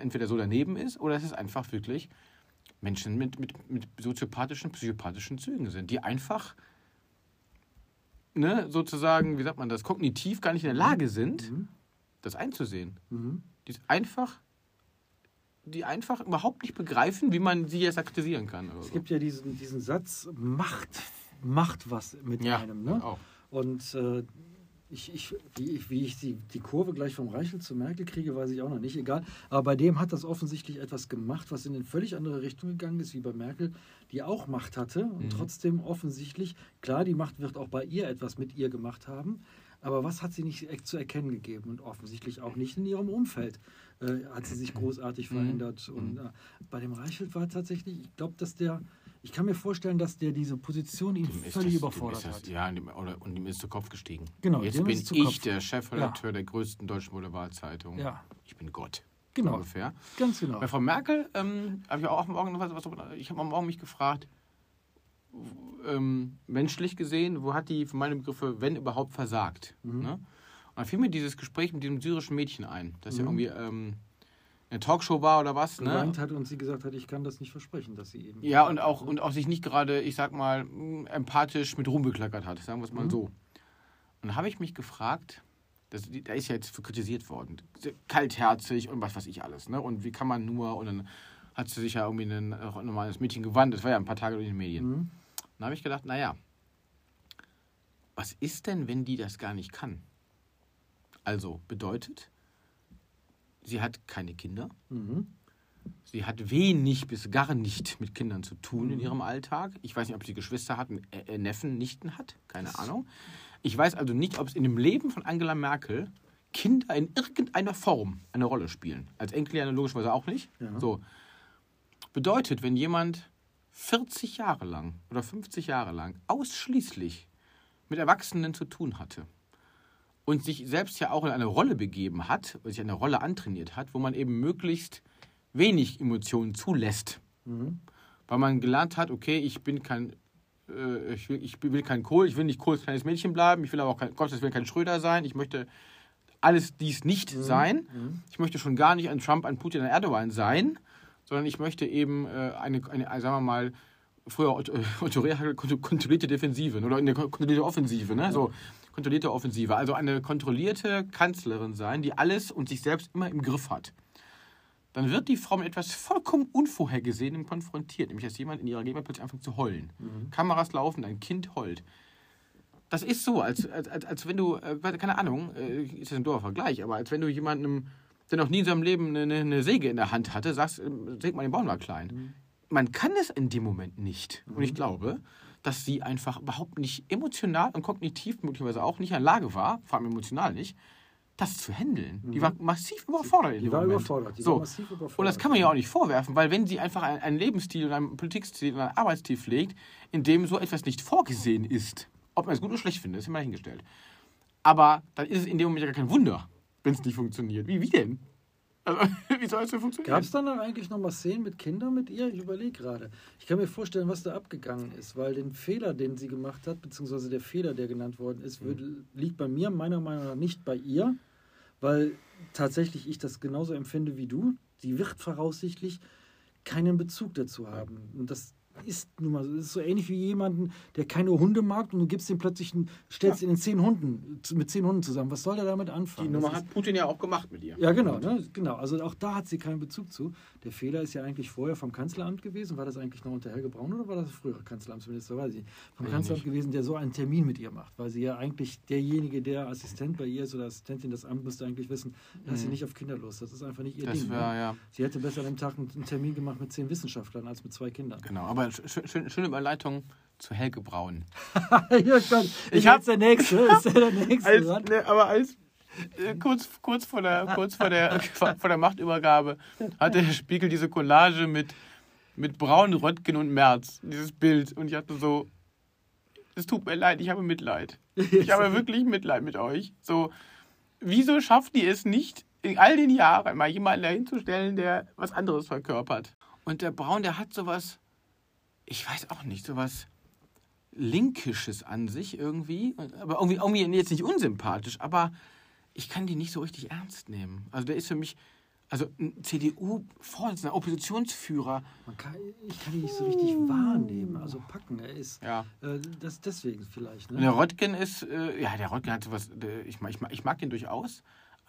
entweder so daneben ist oder dass es einfach wirklich Menschen mit, mit, mit soziopathischen, psychopathischen Zügen sind, die einfach ne, sozusagen, wie sagt man das, kognitiv gar nicht in der Lage sind, das einzusehen. Mhm. Die ist einfach, die einfach überhaupt nicht begreifen, wie man sie jetzt kritisieren kann. Es so. gibt ja diesen, diesen Satz, Macht macht was mit Ja, einem. Ne? auch. Und äh, ich, ich, wie, ich, wie ich die, die Kurve gleich vom Reichel zu Merkel kriege, weiß ich auch noch nicht. Egal. Aber bei dem hat das offensichtlich etwas gemacht, was in eine völlig andere Richtung gegangen ist, wie bei Merkel, die auch Macht hatte und Mhm. trotzdem offensichtlich, klar, die Macht wird auch bei ihr etwas mit ihr gemacht haben. Aber was hat sie nicht e- zu erkennen gegeben? Und offensichtlich auch nicht in ihrem Umfeld äh, hat sie sich großartig Mhm. verändert. Und äh, bei dem Reichelt war tatsächlich, ich glaube, dass der, ich kann mir vorstellen, dass der diese Position ihn Dem völlig das- überfordert das, hat. Ja, dem, oder, und ihm ist zu Kopf gestiegen. Genau, Jetzt bin ich der Chefredakteur der größten deutschen Boulevardzeitung. Ja. Ich bin Gott. Genau. Ungefähr. Ganz genau. Bei Frau Merkel ähm, habe ich auch am Morgen noch was, was ich habe am Morgen mich gefragt, ähm, menschlich gesehen, wo hat die für meine Begriffe, wenn überhaupt, versagt? Mhm. Ne? Und dann fiel mir dieses Gespräch mit diesem syrischen Mädchen ein, das ja Mhm. irgendwie ähm, eine Talkshow war oder was. Ne? hat und sie gesagt hat, ich kann das nicht versprechen, dass sie eben. Ja, und auch, und auch sich nicht gerade, ich sag mal, mh, empathisch mit Ruhm bekleckert hat, sagen wir es mal Mhm. so. Und dann habe ich mich gefragt, das, da ist ja jetzt für kritisiert worden, kaltherzig und was weiß ich alles, ne? Und wie kann man nur, und dann hat sie sich ja irgendwie ein, auch ein normales Mädchen gewandt, das war ja ein paar Tage durch die Medien. Mhm. Dann habe ich gedacht, naja, was ist denn, wenn die das gar nicht kann? Also bedeutet, sie hat keine Kinder, Mhm. Sie hat wenig bis gar nicht mit Kindern zu tun in Mhm. ihrem Alltag. Ich weiß nicht, ob sie Geschwister hat, äh, äh, Neffen, Nichten hat. Keine Ahnung. Ich weiß also nicht, ob es in dem Leben von Angela Merkel Kinder in irgendeiner Form eine Rolle spielen. Als Enkel ja logischerweise auch nicht. Ja. So. Bedeutet, wenn jemand 40 Jahre lang oder 50 Jahre lang ausschließlich mit Erwachsenen zu tun hatte und sich selbst ja auch in eine Rolle begeben hat, sich eine Rolle antrainiert hat, wo man eben möglichst wenig Emotionen zulässt, Mhm. weil man gelernt hat, okay, ich bin kein, äh, ich, will, ich will kein Kohl, ich will nicht Kohl als kleines Mädchen bleiben, ich will aber auch kein, Gottes Willen kein Schröder sein, ich möchte alles dies nicht sein, Mhm. ich möchte schon gar nicht ein Trump, ein Putin, ein Erdogan sein, sondern ich möchte eben äh, eine, eine, eine, sagen wir mal, früher Otto- Otto Rehagel, [LAUGHS] kont- kontrollierte Defensive oder eine kon- kontrollierte Offensive, ne? so kontrollierte Offensive, also eine kontrollierte Kanzlerin sein, die alles und sich selbst immer im Griff hat dann wird die Frau mit etwas vollkommen Unvorhergesehenem konfrontiert, nämlich dass jemand in ihrer Gegenwart plötzlich anfängt zu heulen. Kameras laufen, ein Kind heult. Das ist so, als, als, als, als wenn du, äh, keine Ahnung, äh, ist das ein doofer Vergleich, aber als wenn du jemandem, der noch nie in seinem Leben eine, eine Säge in der Hand hatte, sagst, äh, säg mal den Baum mal klein. Man kann es in dem Moment nicht. Und ich glaube, dass sie einfach überhaupt nicht emotional und kognitiv möglicherweise auch nicht in der Lage war, vor allem emotional nicht, das zu handeln. Die war massiv überfordert Die war Moment. überfordert. Die so. war massiv überfordert. Und das kann man ja auch nicht vorwerfen, weil wenn sie einfach einen, einen Lebensstil und einen Politikstil und einen Arbeitsstil pflegt, in dem so etwas nicht vorgesehen ist, ob man es gut oder schlecht findet, ist immer dahingestellt. Aber dann ist es in dem Moment ja gar kein Wunder, wenn es nicht funktioniert. Wie, wie denn? Also, [LAUGHS] wie soll es denn funktionieren? Gab es dann eigentlich noch mal Szenen mit Kindern mit ihr? Ich überlege gerade. Ich kann mir vorstellen, was da abgegangen ist, weil den Fehler, den sie gemacht hat, beziehungsweise der Fehler, der genannt worden ist, würde, liegt bei mir meiner Meinung nach nicht bei ihr, weil tatsächlich ich das genauso empfinde wie du. Sie wird voraussichtlich keinen Bezug dazu haben. Und das ist nun mal so. Das ist so ähnlich wie jemanden, der keine Hunde mag und du gibst ihm plötzlich, einen, stellst ihn in zehn Hunden, mit zehn Hunden zusammen. Was soll der damit Die anfangen? Nummer Das ist- hat Putin ja auch gemacht mit ihr. ja, genau, ne? genau. Also auch da hat sie keinen Bezug zu. Der Fehler ist ja eigentlich vorher vom Kanzleramt gewesen. War das eigentlich noch unter Helge Braun oder war das früher Kanzleramtsminister? Weiß ich. Vom ich Kanzleramt nicht. gewesen, der so einen Termin mit ihr macht. Weil sie ja eigentlich derjenige, der Assistent bei ihr ist oder Assistentin des Amts, müsste eigentlich wissen, dass sie nicht auf Kinder los. Das ist einfach nicht ihr Das Ding. war ne? ja. Sie hätte besser an dem Tag einen einen Termin gemacht mit zehn Wissenschaftlern als mit zwei Kindern. Genau, aber Aber schön, schön, schöne Überleitung zu Helge Braun. [LAUGHS] ja, Gott, ich Ich hab- jetzt der Nächste. Ist der, der [LAUGHS] Nächste Als, ne, aber als äh, kurz, kurz, vor der, kurz vor, der, [LAUGHS] vor der Machtübergabe hatte der Spiegel diese Collage mit, mit Braun, Röttgen und Merz. Dieses Bild. Und ich hatte so, es tut mir leid, ich habe Mitleid. Ich habe wirklich Mitleid mit euch. So, wieso schafft ihr es nicht, in all den Jahren mal jemanden dahinzustellen, der was anderes verkörpert? Und der Braun, der hat sowas, ich weiß auch nicht, sowas Linkisches an sich irgendwie. Aber irgendwie, irgendwie jetzt nicht unsympathisch, aber ich kann die nicht so richtig ernst nehmen. Also der ist für mich, also ein CDU-Vorsitzender, Oppositionsführer, kann, ich kann ihn nicht so richtig wahrnehmen, also packen. Er ist ja. äh, das deswegen vielleicht. Und der Ne? Röttgen ist, äh, ja, der Röttgen hat sowas, der, ich, mag- ich, ich mag den durchaus,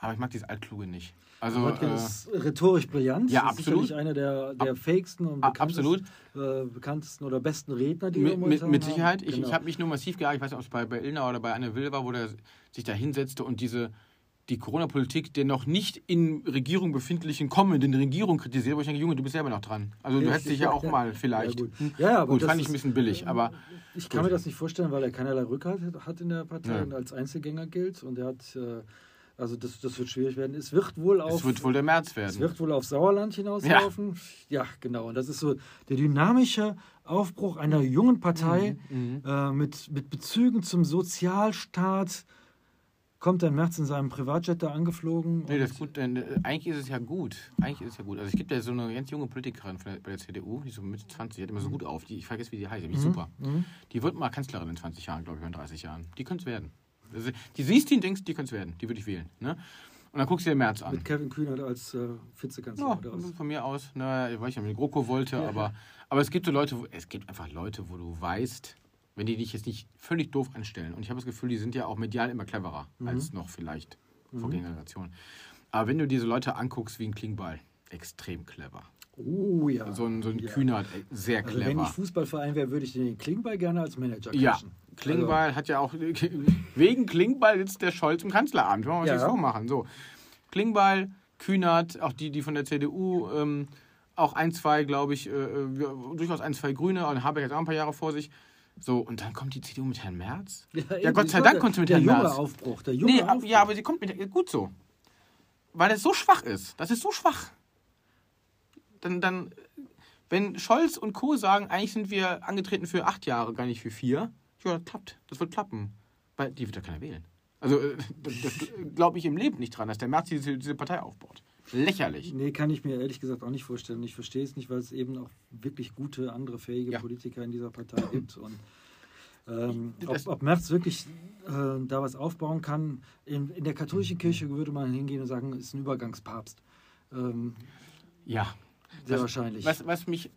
aber ich mag dieses Altkluge nicht. Also, Röttgen äh, ist rhetorisch brillant. ja, ist absolut. sicherlich einer der, der fähigsten und bekanntesten, äh, bekanntesten oder besten Redner, die wir mit, mit, mit haben. Sicherheit. Ich, Genau. ich habe mich nur massiv geärgert, ich weiß nicht, ob es bei, bei Illner oder bei Anne Will war, wo der sich da hinsetzte und diese die Corona-Politik der noch nicht in Regierung befindlichen kommenden Regierung kritisiert, wo ich denke, Junge, du bist selber noch dran. Also du hättest dich ja auch mal vielleicht. Ja, gut. Ja, aber Gut, das fand ich ist- ein bisschen billig, aber Ich kann mir das nicht vorstellen, weil er keinerlei Rückhalt hat in der Partei Ja. und als Einzelgänger gilt. Und er hat, äh, also das, das wird schwierig werden. Es wird wohl auf. es wird wohl der März es werden. wird wohl auf Sauerland hinauslaufen. Ja. genau. Und das ist so der dynamische Aufbruch einer jungen Partei Mhm. äh, mit, mit Bezügen zum Sozialstaat. Kommt dann März in seinem Privatjet da angeflogen. Nee, das ist gut, denn äh, eigentlich ist es ja gut. Eigentlich ist es ja gut. Also es gibt ja so eine ganz junge Politikerin der, bei der CDU, die so Mitte 20, die hat immer so gut auf. Die, ich vergesse, wie die heißt, die ist super. Mhm. Die wird mal Kanzlerin in 20 Jahren, glaube ich, in 30 Jahren. Die könnte es werden. Also, die siehst und denkst, die könnte es werden. Die würde ich wählen. Ne? Und dann guckst du dir März an. Mit Kevin Kühnert als äh, Vizekanzler. Ja, oder was? von mir aus. Na, weil ich ja mit GroKo wollte, Ja. aber, aber es gibt so Leute, wo, es gibt einfach Leute, wo du weißt, wenn die dich jetzt nicht völlig doof anstellen. Und ich habe das Gefühl, die sind ja auch medial immer cleverer Mhm. als noch vielleicht Vorgängergenerationen. Aber wenn du diese Leute anguckst wie ein Klingbeil, extrem clever. Oh ja. So ein, so ein ja. Kühnert, sehr Also wenn ich clever. Fußballverein wäre, würde ich den Klingbeil gerne als Manager Ja, Klingbeil hat ja auch, [LAUGHS] wegen Klingbeil sitzt der Scholz im Kanzleramt, wollen wir uns Ja. nichts vormachen. So, Klingbeil, Kühnert, auch die, die von der CDU, ähm, auch ein, zwei, glaube ich, äh, äh, durchaus ein, zwei Grüne, und Habeck hat auch ein paar Jahre vor sich. So, und dann kommt die CDU mit Herrn Merz. Ja, Ja, Gott sei Dank der- kommt sie mit der Herrn junge Merz. Aufbruch. Der junge Nee, Aufbruch. ja, aber sie kommt mit, gut so. Weil es so schwach ist. Das ist so schwach. Dann, dann, wenn Scholz und Co. sagen, eigentlich sind wir angetreten für acht Jahre, gar nicht für vier, ja, das klappt. Das wird klappen. Weil die wird ja keiner wählen. Also, äh, [LAUGHS] das, das glaube ich im Leben nicht dran, dass der Merz diese, diese Partei aufbaut. Lächerlich. Nee, kann ich mir ehrlich gesagt auch nicht vorstellen. Ich verstehe es nicht, weil es eben auch wirklich gute, andere fähige Ja. Politiker in dieser Partei gibt. Und ähm, Das- ob, ob Merz wirklich äh, da was aufbauen kann. In, in der katholischen Kirche würde man hingehen und sagen, ist ein Übergangspapst. Ähm, Ja. sehr Was- wahrscheinlich. Was, was mich.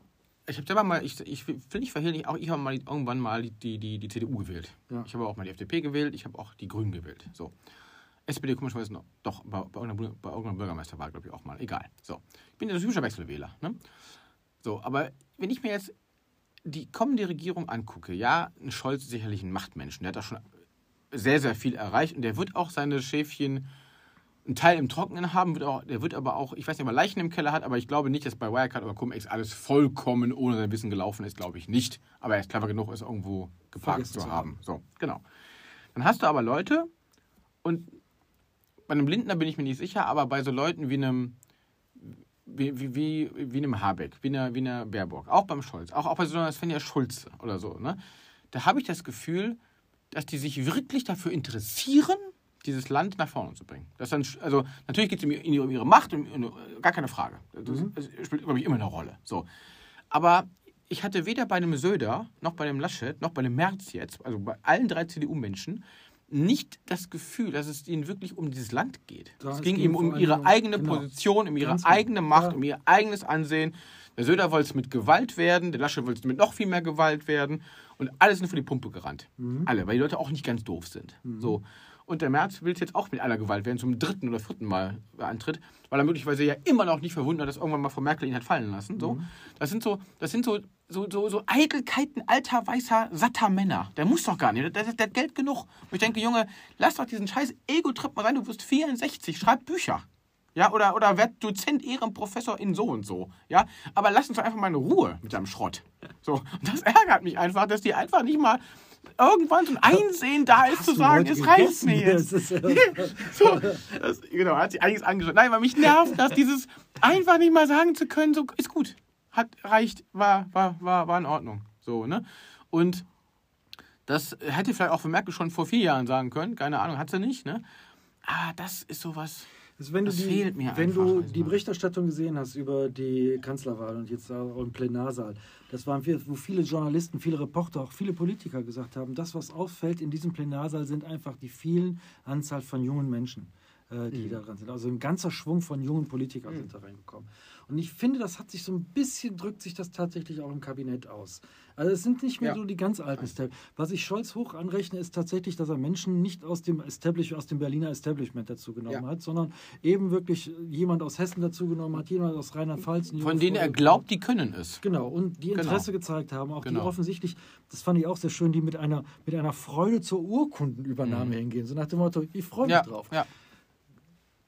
Ich habe selber mal, ich, ich will nicht verhehlen, auch ich habe mal irgendwann mal die, die, die, CDU gewählt. Ja. Ich habe auch mal die FDP gewählt, ich habe auch die Grünen gewählt. So. SPD komischerweise noch. Doch, bei, bei, irgendeiner, bei irgendeiner Bürgermeisterwahl, glaube ich, auch mal. Egal. So. Ich bin ja typischer Wechselwähler. Ne? So, aber wenn ich mir jetzt die kommende Regierung angucke, ja, ein Scholz ist sicherlich ein Machtmensch. Der hat da schon sehr, sehr viel erreicht und der wird auch seine Schäfchen einen Teil im Trockenen haben, wird auch, der wird aber auch, ich weiß nicht, ob er Leichen im Keller hat, aber ich glaube nicht, dass bei Wirecard oder Cum-Ex alles vollkommen ohne sein Wissen gelaufen ist, glaube ich nicht. Aber er ist clever genug, es irgendwo geparkt zu haben. So, genau. Dann hast du aber Leute, und bei einem Lindner bin ich mir nicht sicher, aber bei so Leuten wie einem, wie, wie, wie, wie einem Habeck, wie einer, wie einer Baerbock, auch beim Scholz, auch, auch bei so einer Svenja Schulze oder so, ne? da habe ich das Gefühl, dass die sich wirklich dafür interessieren, dieses Land nach vorne zu bringen. Das dann, also natürlich geht es um, ihre- um ihre Macht, um, um, gar keine Frage. Das, das spielt, glaube ich, immer eine Rolle. So. Aber ich hatte weder bei einem Söder, noch bei dem Laschet, noch bei dem Merz jetzt, also bei allen drei CDU-Menschen, nicht das Gefühl, dass es ihnen wirklich um dieses Land geht. Da es ging ihm um ihre eigene genau. Position, um ihre Ganz genau. eigene Macht, Ja. um ihr eigenes Ansehen. Der Söder wollte es mit Gewalt werden, der Laschet wollte es mit noch viel mehr Gewalt werden. Und alles sind für die Pumpe gerannt. Mhm. Alle, weil die Leute auch nicht ganz doof sind. So. Und der Merz will es jetzt auch mit aller Gewalt werden, zum dritten oder vierten Mal antritt, weil er möglicherweise ja immer noch nicht verwundert, dass irgendwann mal Frau Merkel ihn hat fallen lassen. So. Das sind so, das sind so, so, so, so Eitelkeiten alter, weißer, satter Männer. Der muss doch gar nicht. Der, der, der hat Geld genug. Und ich denke, Junge, lass doch diesen scheiß Ego-Trip mal rein, du wirst 64, schreib Bücher. Ja, oder, oder werd Dozent, Ehrenprofessor in so und so. Ja, aber lass uns doch einfach mal in Ruhe mit deinem Schrott. So, und das ärgert mich einfach, dass die einfach nicht mal irgendwann so ein Einsehen da ist, zu sagen, es reicht mir jetzt. [LAUGHS] So, das, genau, hat sie einiges angeschaut. Nein, weil mich nervt, dass dieses einfach nicht mal sagen zu können, so ist gut, hat reicht, war war war war in Ordnung, so ne. Und das hätte vielleicht auch für Merkel schon vor vier Jahren sagen können, keine Ahnung, hat sie nicht, ne. Aber das ist sowas. Also wenn Das du die, fehlt mir wenn du die Berichterstattung gesehen hast über die Kanzlerwahl und jetzt auch im Plenarsaal, das waren wir, wo viele Journalisten, viele Reporter, auch viele Politiker gesagt haben, das, was auffällt in diesem Plenarsaal, sind einfach die vielen Anzahl von jungen Menschen, äh, die da dran sind. Also ein ganzer Schwung von jungen Politikern sind da reingekommen. Und ich finde, das hat sich so ein bisschen, drückt sich das tatsächlich auch im Kabinett aus. Also es sind nicht mehr Ja. so die ganz alten Step. Was ich Scholz hoch anrechne, ist tatsächlich, dass er Menschen nicht aus dem Establish, aus dem Berliner Establishment dazu genommen Ja. hat, sondern eben wirklich jemand aus Hessen dazu genommen hat, jemand aus Rheinland-Pfalz. ein Von denen er glaubt, die können es. Genau, und die Genau. Interesse gezeigt haben, auch Genau. die offensichtlich, das fand ich auch sehr schön, die mit einer, mit einer Freude zur Urkundenübernahme hingehen. So nach dem Motto, ich freue mich Mhm. Ja, drauf. ja.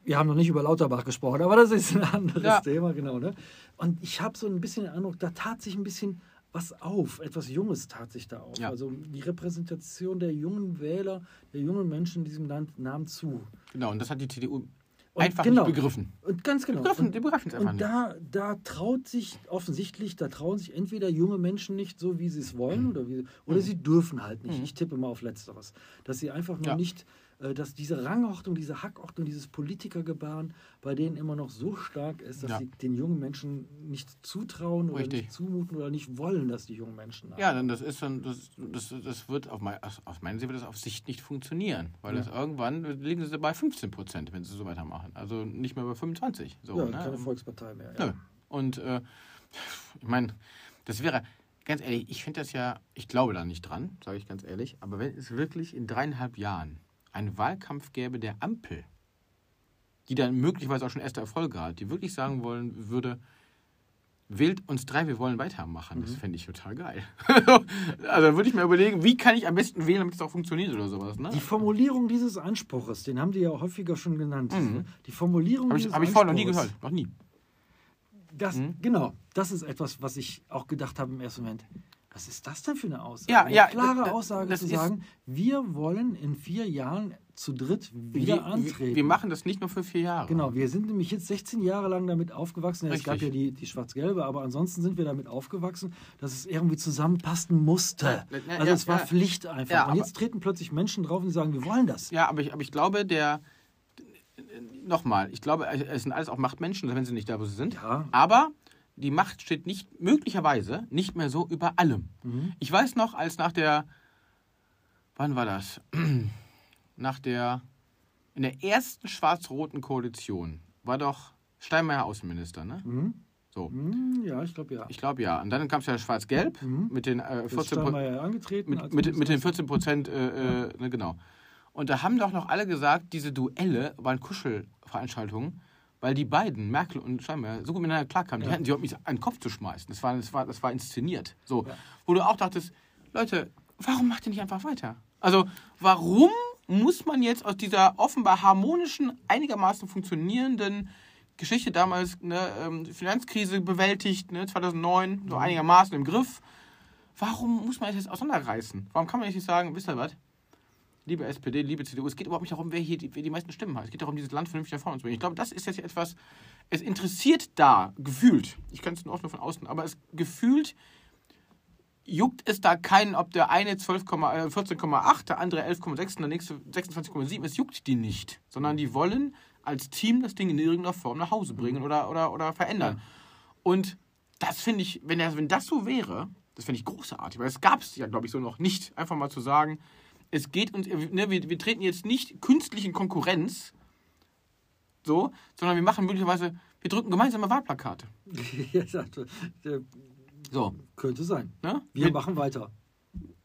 Wir haben noch nicht über Lauterbach gesprochen, aber das ist ein anderes Ja. Thema, genau. Ne? Und ich habe so ein bisschen den Eindruck, da tat sich ein bisschen was auf, etwas Junges tat sich da auf. Ja. Also die Repräsentation der jungen Wähler, der jungen Menschen in diesem Land nahm zu. Genau, und das hat die CDU Und einfach genau. nicht begriffen. Und ganz genau. Begriffen, und, die begreifen es einfach und nicht. da, da traut sich offensichtlich, da trauen sich entweder junge Menschen nicht so, wie sie es wollen, Mhm. oder, wie, oder sie dürfen halt nicht. Ich tippe mal auf Letzteres. Dass sie einfach noch Ja. nicht, dass diese Rangordnung, diese Hackordnung, dieses Politikergebaren bei denen immer noch so stark ist, dass Ja. sie den jungen Menschen nicht zutrauen oder Richtig. nicht zumuten oder nicht wollen, dass die jungen Menschen Ja, dann das ist dann, das, das, das wird auf, mein, aus aus meiner Sicht wird das auf Sicht nicht funktionieren. Weil Ja. das irgendwann liegen sie bei 15 Prozent, wenn sie so weitermachen. Also nicht mehr bei 25. So, ja, ne? keine Volkspartei mehr. Ja. Nö. Und äh, ich meine, das wäre, ganz ehrlich, ich finde das ja, ich glaube da nicht dran, sage ich ganz ehrlich, aber wenn es wirklich in dreieinhalb Jahren einen Wahlkampf gäbe der Ampel, die dann möglicherweise auch schon erste Erfolge hat, die wirklich sagen wollen würde, wählt uns drei, wir wollen weitermachen, das fände ich total geil. [LAUGHS] also würde ich mir überlegen, wie kann ich am besten wählen, damit es auch funktioniert oder sowas. Ne? Die Formulierung dieses Anspruches, den haben die ja häufiger schon genannt. Mhm. Die Formulierung Habe ich, dieses hab ich vorher noch nie gehört, noch nie. Das, Mhm. Genau, das ist etwas, was ich auch gedacht habe im ersten Moment. Was ist das denn für eine Aussage? Ja, eine ja, klare das- Aussage das zu sagen, wir wollen in vier Jahren zu dritt wieder Wir, antreten. wir, machen das nicht nur für vier Jahre. Genau, wir sind nämlich jetzt 16 Jahre lang damit aufgewachsen. Ja, Es gab ja die, die schwarz-gelbe, aber ansonsten sind wir damit aufgewachsen, dass es irgendwie zusammenpassen musste. Also ja, es war ja. Pflicht einfach. Ja, und jetzt treten plötzlich Menschen drauf und sagen, wir wollen das. Ja, aber ich, aber ich glaube, der. Nochmal, ich glaube, es sind alles auch Machtmenschen, wenn sie nicht da, wo sie sind. Ja. Aber die Macht steht nicht, möglicherweise nicht mehr so über allem. Mhm. Ich weiß noch, als nach der. Wann war das? [CLEARS THROAT] Nach der. In der ersten schwarz-roten Koalition war doch Steinmeier Außenminister, ne? Mhm. So. Hm, ja, ich glaube ja. Ich glaube ja. Und dann kam es ja schwarz-gelb Mhm. mit den äh, Ist 14 Pro- Steinmeier angetreten mit, mit, mit den Bundeskanzler? 14 Prozent, äh, äh, ne, genau. Und da haben doch noch alle gesagt, diese Duelle waren Kuschelveranstaltungen, weil die beiden, Merkel und Steinmeier, so gut miteinander klarkamen. Die Ja. hätten sie überhaupt nicht an den Kopf zu schmeißen. Das war, das war, das war inszeniert. So. Ja. Wo du auch dachtest, Leute, warum macht ihr nicht einfach weiter? Also, warum muss man jetzt aus dieser offenbar harmonischen, einigermaßen funktionierenden Geschichte damals, ne, ähm, Finanzkrise bewältigt, ne, 2009, so einigermaßen im Griff, warum muss man das jetzt auseinanderreißen? Warum kann man nicht sagen, wisst ihr was? Liebe SPD, liebe CDU, es geht überhaupt nicht darum, wer hier die, wer die meisten Stimmen hat. Es geht darum, dieses Land vernünftig nach vorne zu bringen. Ich glaube, das ist jetzt etwas, es interessiert da, gefühlt, ich kann es nur oft nur von außen, aber es gefühlt juckt es da keinen, ob der eine 12, äh, 14,8, der andere 11,6 und der nächste 26,7, es juckt die nicht, sondern die wollen als Team das Ding in irgendeiner Form nach Hause bringen oder, oder, oder verändern. Und das finde ich, wenn das, wenn das so wäre, das finde ich großartig, weil es gab es ja, glaube ich, so noch nicht, einfach mal zu sagen, es geht uns, ne, wir, wir treten jetzt nicht künstlich in Konkurrenz, so, sondern wir machen möglicherweise, wir drücken gemeinsame Wahlplakate. [LAUGHS] Ja, So, könnte sein. ne? Wir Mit- machen weiter,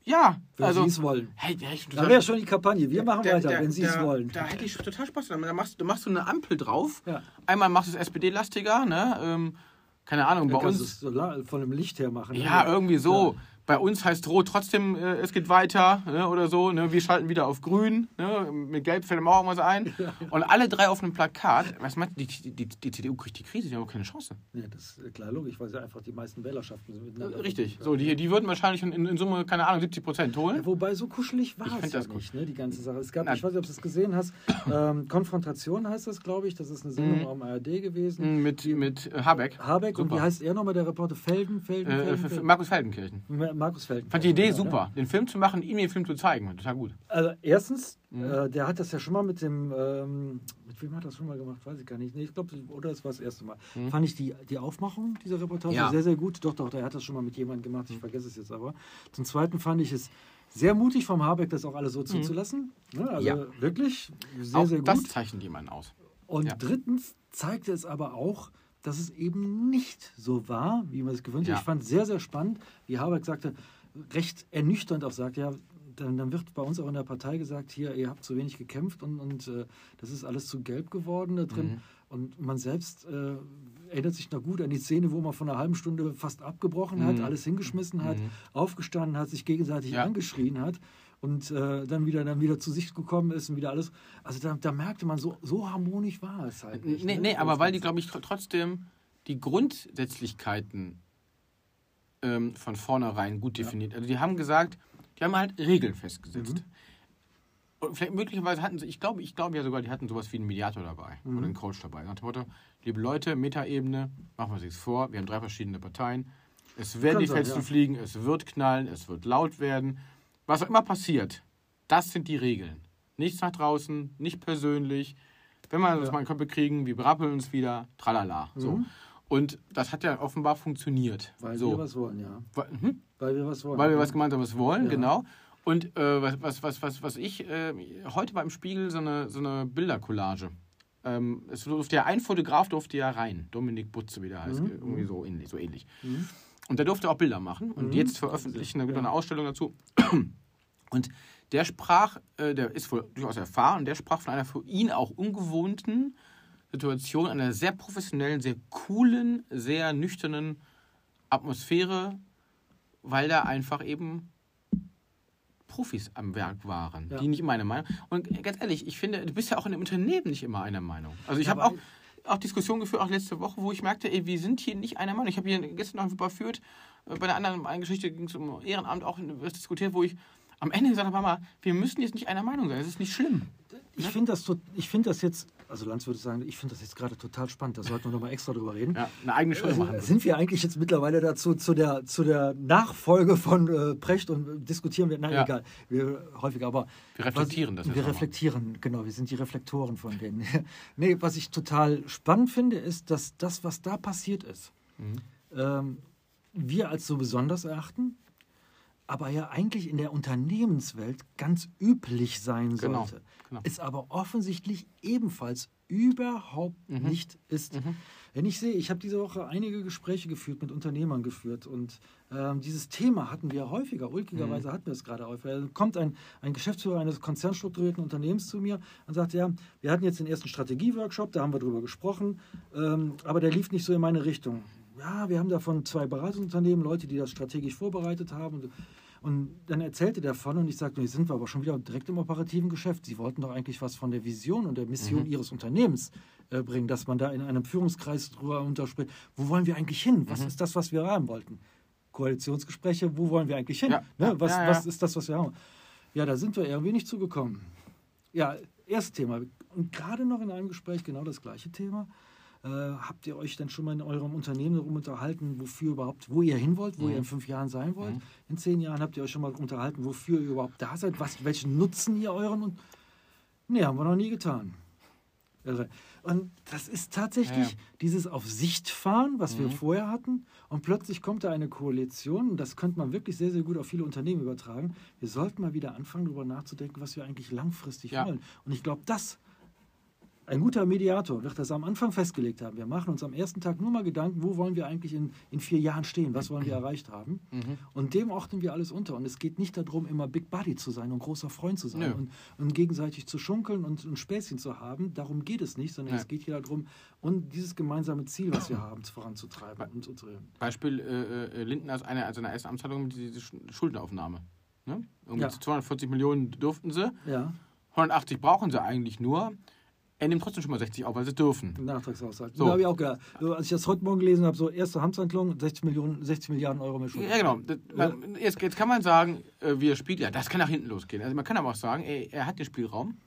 ja, wenn also, Sie es wollen. hey, ja, Da wäre schon die Kampagne. Wir machen Da- weiter, da- wenn Sie es wollen. Da hätte ich total Spaß dran. Da machst, da machst du eine Ampel drauf. Ja. Einmal machst du es SPD-lastiger, ne? Ähm, keine Ahnung, bei Dann kannst du uns. es von dem Licht her machen. Ja, ne? irgendwie so. Bei uns heißt Rot trotzdem, äh, es geht weiter ne, oder so. Ne? Wir schalten wieder auf Grün. Ne? Mit Gelb fällt auch irgendwas ein. [LAUGHS] Und alle drei auf einem Plakat. Was meinst du, die, die, die CDU kriegt die Krise, die haben auch keine Chance. Ja, das ist klar logisch, weil sie einfach die meisten Wählerschaften sind. miteinander Richtig. verbunden. So, die, die würden wahrscheinlich in, in Summe, keine Ahnung, 70 Prozent holen. Ja, wobei so kuschelig war es ja das nicht, ne, die ganze Sache. Es gab, Nein. ich weiß nicht, ob du es gesehen hast, ähm, Konfrontation heißt das, glaube ich. Das ist eine Sendung Mhm. am ARD gewesen. Mit, mit äh, Habeck. Habeck und Super. wie heißt er nochmal, der Reporter? Felden? Felden? Äh, Felden, für Felden? Markus Feldenkirchen. Markus Felden. Fand die Idee Ja, super, den Film zu machen, ihm den Film zu zeigen. Total gut. Also erstens, Mhm. äh, der hat das ja schon mal mit dem, ähm, mit wem hat das schon mal gemacht, weiß ich gar nicht. Nee, ich glaube, oder das war das erste Mal. Mhm. Fand ich die, die Aufmachung dieser Reportage Ja. sehr, sehr gut. Doch, doch, der hat das schon mal mit jemandem gemacht, ich vergesse es jetzt aber. Zum Zweiten fand ich es sehr mutig vom Habeck, das auch alles so zuzulassen. Ne? Also Mhm. Ja. wirklich sehr, Auch sehr gut. das zeichnet jemanden aus. Und drittens zeigte es aber auch, dass es eben nicht so war, wie man es gewünscht hat. Ja. Ich fand sehr, sehr spannend, wie Habeck sagte, recht ernüchternd auch sagt, ja, dann, dann wird bei uns auch in der Partei gesagt, hier, ihr habt zu wenig gekämpft und, und äh, das ist alles zu gelb geworden da drin. Mhm. Und man selbst äh, erinnert sich noch gut an die Szene, wo man von einer halben Stunde fast abgebrochen hat, Mhm. alles hingeschmissen hat, Mhm. aufgestanden hat, sich gegenseitig Ja. angeschrien hat und äh, dann wieder dann wieder zu sich gekommen ist und wieder alles. Also da, da merkte man, so, so harmonisch war es halt. nicht, Nee, ne? nee, aber weil die, glaube ich, tr- trotzdem die Grundsätzlichkeiten ähm, von vornherein gut definiert. Also die haben gesagt, die haben halt Regeln festgesetzt. Mhm. Und vielleicht möglicherweise hatten sie, ich glaube, ich glaube ja sogar, die hatten sowas wie einen Mediator dabei Mhm. oder einen Coach dabei. Nach dem Motto, liebe Leute, Metaebene, machen wir uns nichts vor, wir haben drei verschiedene Parteien. Es werden Kann die Fetzen ja. fliegen, es wird knallen, es wird laut werden. Was auch immer passiert, das sind die Regeln. Nichts nach draußen, nicht persönlich. Wenn wir das Ja. mal in den Köpfe kriegen, wir berappeln uns wieder, tralala. So. Mhm. Und das hat ja offenbar funktioniert. Weil so. wir was wollen, ja. Wa- hm? Weil wir was wollen. Weil wir was Gemeinsames wollen, Ja. genau. Und äh, was, was, was, was, was ich äh, heute beim Spiegel so eine, so eine Bildercollage. Ähm, es durfte ja ein Fotograf durfte ja rein, Dominik Butze, wie der heißt, Mhm. irgendwie so ähnlich. So ähnlich. Mhm. Und der durfte auch Bilder machen und Mhm. jetzt veröffentlichen, da gibt es Ja. eine Ausstellung dazu. [CLEARS THROAT] Und der sprach, äh, der ist wohl durchaus erfahren, der sprach von einer für ihn auch ungewohnten Situation, einer sehr professionellen, sehr coolen, sehr nüchternen Atmosphäre, weil da einfach eben Profis am Werk waren, Ja. die nicht immer einer Meinung. Und ganz ehrlich, ich finde, du bist ja auch in einem Unternehmen nicht immer einer Meinung. Also ich Ja, habe auch, auch Diskussionen geführt, auch letzte Woche, wo ich merkte, ey, wir sind hier nicht einer Meinung. Ich habe hier gestern noch überführt, äh, bei einer anderen einen Geschichte ging es um Ehrenamt, auch was diskutiert, wo ich am Ende gesagt habe, Mama, wir müssen jetzt nicht einer Meinung sein, das ist nicht schlimm. Ich finde das, ich find das jetzt, also Lanz würde sagen, ich finde das jetzt gerade total spannend. Da sollten wir nochmal extra drüber reden. Ja, eine eigene Show machen. Also, sind wir eigentlich jetzt mittlerweile dazu zu der, zu der Nachfolge von äh, Precht und äh, diskutieren wir? Nein, Ja. egal. Wir häufiger, aber Wir reflektieren was, das Wir reflektieren, genau. Wir sind die Reflektoren von denen. [LAUGHS] nee, was ich total spannend finde, ist, dass das, was da passiert ist, Mhm. ähm, wir als so besonders erachten, aber ja eigentlich in der Unternehmenswelt ganz üblich sein Genau, sollte. genau. Es aber offensichtlich ebenfalls überhaupt Mhm. nicht ist. Mhm. Wenn ich sehe, ich habe diese Woche einige Gespräche geführt, mit Unternehmern geführt und ähm, dieses Thema hatten wir häufiger, ulkigerweise Mhm. hatten wir es gerade häufiger. Da kommt ein, ein Geschäftsführer eines konzernstrukturierten Unternehmens zu mir und sagt, ja, wir hatten jetzt den ersten Strategieworkshop, da haben wir drüber gesprochen, ähm, aber der lief nicht so in meine Richtung. Ja, wir haben davon zwei Beratungsunternehmen, Leute, die das strategisch vorbereitet haben. Und, und dann erzählte der von und ich sagte, jetzt sind wir aber schon wieder direkt im operativen Geschäft. Sie wollten doch eigentlich was von der Vision und der Mission Mhm. Ihres Unternehmens äh, bringen, dass man da in einem Führungskreis drüber unterspricht. Wo wollen wir eigentlich hin? Was Mhm. ist das, was wir haben wollten? Koalitionsgespräche, wo wollen wir eigentlich hin? Ja, ne? was, ja, ja. was ist das, was wir haben? Ja, da sind wir irgendwie nicht zugekommen. Ja, erstes Thema. Und gerade noch in einem Gespräch genau das gleiche Thema. Äh, habt ihr euch denn schon mal in eurem Unternehmen darum unterhalten, wofür überhaupt, wo ihr hin wollt, wo Mhm. ihr in fünf Jahren sein wollt? Mhm. In zehn Jahren habt ihr euch schon mal unterhalten, wofür ihr überhaupt da seid, was, welchen Nutzen ihr euren und nee, haben wir noch nie getan. Irre. Und das ist tatsächlich Ja, dieses auf Sicht fahren, was wir Mhm. vorher hatten. Und plötzlich kommt da eine Koalition. Und das könnte man wirklich sehr, sehr gut auf viele Unternehmen übertragen. Wir sollten mal wieder anfangen, darüber nachzudenken, was wir eigentlich langfristig Ja. wollen. Und ich glaube, das Ein guter Mediator wird das am Anfang festgelegt haben. Wir machen uns am ersten Tag nur mal Gedanken, wo wollen wir eigentlich in, in vier Jahren stehen, was wollen wir erreicht haben. Mhm. Und dem ordnen wir alles unter. Und es geht nicht darum, immer Big Buddy zu sein und großer Freund zu sein und, und gegenseitig zu schunkeln und ein Späßchen zu haben. Darum geht es nicht, sondern Ja. es geht hier darum, und dieses gemeinsame Ziel, was wir haben, voranzutreiben. Und unsere, Beispiel äh, äh, Lindner ist eine also seiner ersten Amtshandlung mit dieser Sch- Schuldenaufnahme. Ne? Ja. 240 Millionen durften sie, ja, 180 brauchen sie eigentlich nur. Er nimmt trotzdem schon mal 60 auf, weil sie dürfen. im Nachtragshaushalt. So. Da habe ich auch gedacht, so, als ich das heute Morgen gelesen habe, so erste Amtshandlung, 60, Millionen, 60 Milliarden Euro mehr Schulden. Ja, genau. Das, man, jetzt, jetzt kann man sagen, äh, wie er spielt, ja, das kann nach hinten losgehen. Also man kann aber auch sagen, ey, er hat den Spielraum.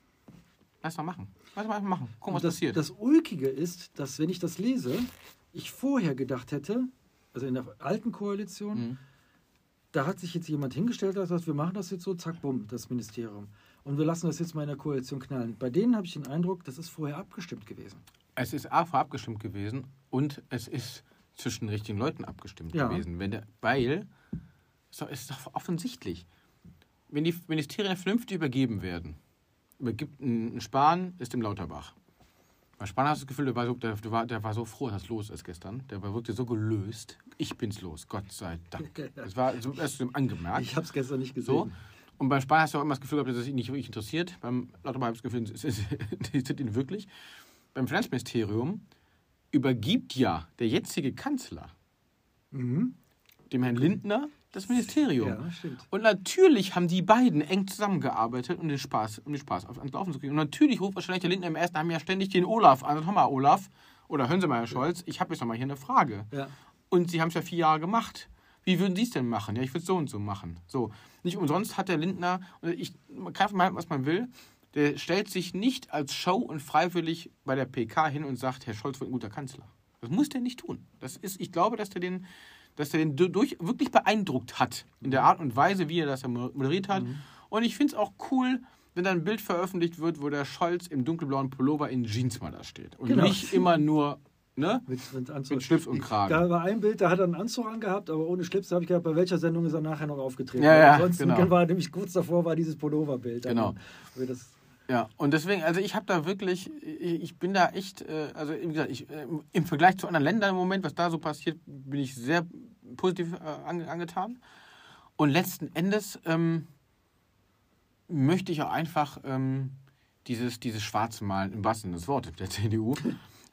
Lass mal machen. Lass mal einfach machen. Gucken, was das, passiert. das Ulkige ist, dass wenn ich das lese, ich vorher gedacht hätte, also in der alten Koalition, Mhm. da hat sich jetzt jemand hingestellt und gesagt, wir machen das jetzt so, zack, bumm, das Ministerium. Und wir lassen das jetzt mal in der Koalition knallen. Bei denen habe ich den Eindruck, das ist vorher abgestimmt gewesen. Es ist A vorab abgestimmt gewesen und es ist zwischen den richtigen Leuten abgestimmt Ja. gewesen. Wenn der, weil, es ist doch- es offensichtlich, wenn die Ministerien vernünftig übergeben werden, übergibt ein, Spahn, ist im Lauterbach. Bei Spahn hast du das Gefühl, der war, so, der, der, war, der war so froh, dass los ist gestern. Der war wirklich so gelöst. Ich bin's los, Gott sei Dank. [LAUGHS] Das war so erst angemerkt. Ich habe es gestern nicht So. Und beim Spahn hast du auch immer das Gefühl gehabt, dass es ihn nicht wirklich interessiert. Beim Lauterbach habe ich das Gefühl, es [LAUGHS] interessiert ihn wirklich. Beim Finanzministerium übergibt ja der jetzige Kanzler Mhm. dem Herrn Lindner das Ministerium. Ja. Und natürlich haben die beiden eng zusammengearbeitet, um den Spaß, um den Spaß auf, ans Laufen zu kriegen. Und natürlich ruft wahrscheinlich der Lindner im ersten haben ja ständig den Olaf an. Hör mal, Olaf, oder hören Sie mal, Herr Scholz, ich habe jetzt noch mal hier eine Frage. Ja. Und Sie haben es ja vier Jahre gemacht. Wie würden Sie es denn machen? Ja, ich würde es so und so machen. So. Nicht umsonst hat der Lindner, und ich, man kann mal, was man will, der stellt sich nicht als Show und freiwillig bei der PK hin und sagt, Herr Scholz wird ein guter Kanzler. Das muss der nicht tun. Das ist, ich glaube, dass der den, dass der den du- durch, wirklich beeindruckt hat in der Art und Weise, wie er das moderiert hat. Und ich finde es auch cool, wenn da ein Bild veröffentlicht wird, wo der Scholz im dunkelblauen Pullover in Jeans mal da steht. Und Genau. nicht immer nur, ne? Mit, mit. Mit Schlips und Kragen. Da war ein Bild, da hat er einen Anzug angehabt, aber ohne Schlips. Da habe ich gedacht, bei welcher Sendung ist er nachher noch aufgetreten? Ja, ja, Ansonsten genau. war nämlich kurz davor war dieses Pulloverbild. Genau. Wo Das, Ja, und deswegen, also ich habe da wirklich, ich bin da echt, äh, also wie gesagt, ich, äh, im Vergleich zu anderen Ländern im Moment, was da so passiert, bin ich sehr positiv äh, ange, angetan. Und letzten Endes ähm, möchte ich auch einfach ähm, dieses, dieses Schwarze Malen im wahrsten des Wortes der [LAUGHS] CDU.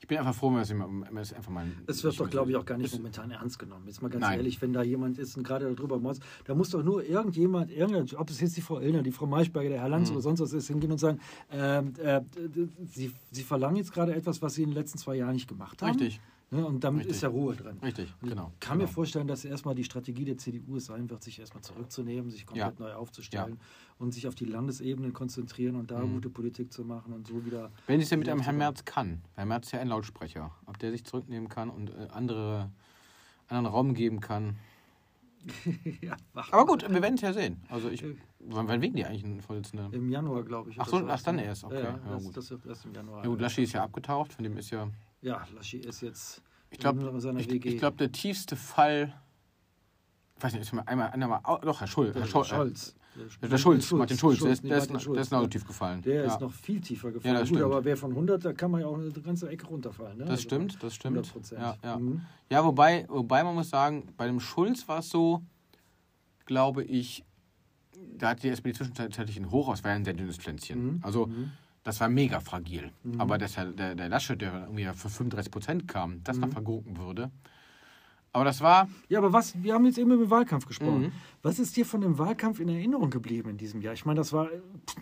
Ich bin einfach froh, wenn wenn es einfach mal. es wird doch, glaube ich, auch gar nicht momentan ernst genommen. Jetzt mal ganz Nein. ehrlich, wenn da jemand ist und gerade darüber motzt, da muss doch nur irgendjemand, irgendein, ob es jetzt die Frau Illner, die Frau Maischberger, der Herr Lanz Mhm. oder sonst was ist, hingehen und sagen, ähm, äh, d- sie, sie verlangen jetzt gerade etwas, was sie in den letzten zwei Jahren nicht gemacht haben. Richtig, Ne, und damit Richtig. ist ja Ruhe drin. richtig, Und genau. Ich kann genau. mir vorstellen, dass erstmal die Strategie der CDU es sein wird, sich erstmal zurückzunehmen, sich komplett neu aufzustellen und sich auf die Landesebene konzentrieren und da Mhm. gute Politik zu machen und so wieder. Wenn sie es ja mit einem Ja, Herrn. Merz kann. Herr Merz ist ja ein Lautsprecher. Ob der sich zurücknehmen kann und äh, andere, anderen Raum geben kann. [LAUGHS] ja, Aber gut, wir werden es ja sehen. Also ich, wann, wann wählen die eigentlich einen Vorsitzenden? Im Januar, glaube ich. Ach so, ach, dann ne? erst, okay, Ja, ja, das, gut. das wird erst im Januar. Ja gut, Laschi ist ja abgetaucht, von dem ist ja... Ja, Laschi ist jetzt Ich glaube, seiner ich, ich glaub, der tiefste Fall... Ich weiß nicht, ist mir einmal, einmal doch, Herr Schulz. der Herr Schulz. Scholz. Der, der Schulz, Martin Schulz, der, ist, nee, der, ist, Martin Schulz, der ist ja. noch tief gefallen. Der ja. ist noch viel tiefer Ja, gefallen. das Gut, stimmt. aber wer von 100, da kann man ja auch eine ganze Ecke runterfallen. Ne? Das Also stimmt, das stimmt. 100%. Ja, ja. Mhm. Ja, wobei, wobei man muss sagen, bei dem Schulz war es so, glaube ich, da hat die SPD zwischenzeitlich ein Hochhaus, war ja ein sehr dünnes Pflänzchen. Mhm. Also Mhm. Das war mega fragil. Mhm. Aber dass der, der, der Laschet, der irgendwie für 35 Prozent kam, das noch Mhm. vergurken würde. Aber das war, Ja, aber was, wir haben jetzt eben über den Wahlkampf gesprochen. Mhm. Was ist dir von dem Wahlkampf in Erinnerung geblieben in diesem Jahr? Ich meine, das war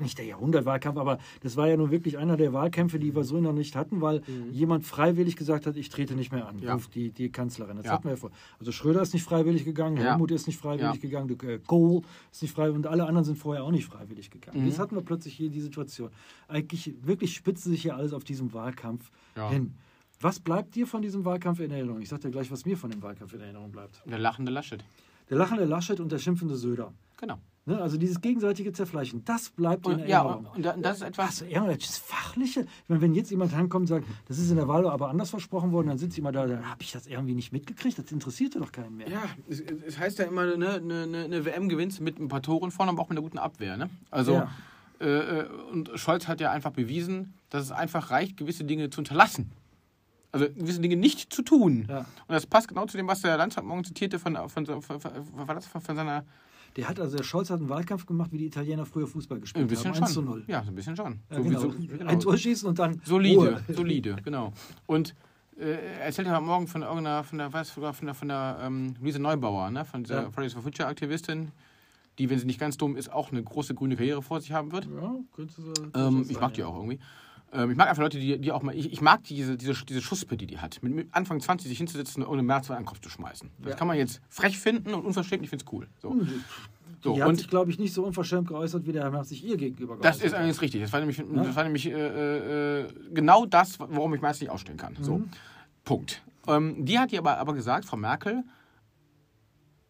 nicht der Jahrhundertwahlkampf, aber das war ja nun wirklich einer der Wahlkämpfe, die wir so noch nicht hatten, weil jemand freiwillig gesagt hat, ich trete nicht mehr an, Mhm. Ja. die, die Kanzlerin. Das Ja. hatten wir ja vor. Also Schröder ist nicht freiwillig gegangen, Ja. Helmut ist nicht freiwillig Ja. gegangen, äh, Kohl ist nicht freiwillig und alle anderen sind vorher auch nicht freiwillig gegangen. Mhm. Jetzt hatten wir plötzlich hier die Situation. Eigentlich wirklich spitzt sich hier alles auf diesem Wahlkampf Ja. hin. Was bleibt dir von diesem Wahlkampf in Erinnerung? Ich sag dir gleich, was mir von dem Wahlkampf in Erinnerung bleibt. der lachende Laschet. Der lachende Laschet und der schimpfende Söder. Genau. Ne? Also dieses gegenseitige Zerfleischen, das bleibt in Und, ja, Erinnerung. und, und da- das ist etwas, Was, ja, das Fachliche. Ich meine, wenn jetzt jemand rankommt und sagt, das ist in der Wahl aber anders versprochen worden, dann sitzt jemand da, da habe ich das irgendwie nicht mitgekriegt, das interessierte doch keinen mehr. Ja, es, es heißt ja immer, ne, eine, eine, eine WM gewinnst mit ein paar Toren vorne, aber auch mit einer guten Abwehr. Ne? Also, Ja. Äh, äh, und Scholz hat ja einfach bewiesen, dass es einfach reicht, gewisse Dinge zu unterlassen. Also gewisse Dinge nicht zu tun. Ja. Und das passt genau zu dem, was der Landtag morgen zitierte von, von, von, von, war das von, von seiner. Der hat also der Scholz hat einen Wahlkampf gemacht, wie die Italiener früher Fußball gespielt Ein bisschen haben. 1 zu schon. 0. Ja, so ein bisschen schon. Ja, so, genau. so, genau. Ein Tor schießen und dann Solide, Ruhe. [LAUGHS] solide, genau. Und äh, er erzählt ja morgen von irgendeiner, von der, was, sogar von der, von der ähm, Luise Neubauer, ne? von dieser Ja. Fridays for Future Aktivistin, die, wenn sie nicht ganz dumm ist, auch eine große grüne Karriere vor sich haben wird. Ja, könnte so. Ähm, ich mag die auch irgendwie. Ähm, ich mag einfach Leute, die, die auch mal. Ich, ich mag diese, diese, diese Schuspe, die die hat. Mit, Anfang 20 sich hinzusetzen und ohne März an den Kopf zu schmeißen. Das Ja. kann man jetzt frech finden und unverschämt. Ich finde es cool. So. So, Die hat und sich, glaube ich, nicht so unverschämt geäußert, wie der Herr Merz sich ihr gegenüber das geäußert ist hat. allerdings richtig. Das war nämlich, das war nämlich äh, äh, genau das, worum ich meist nicht ausstellen kann. So. Mhm. Punkt. Ähm, die hat ihr aber, aber gesagt, Frau Merkel,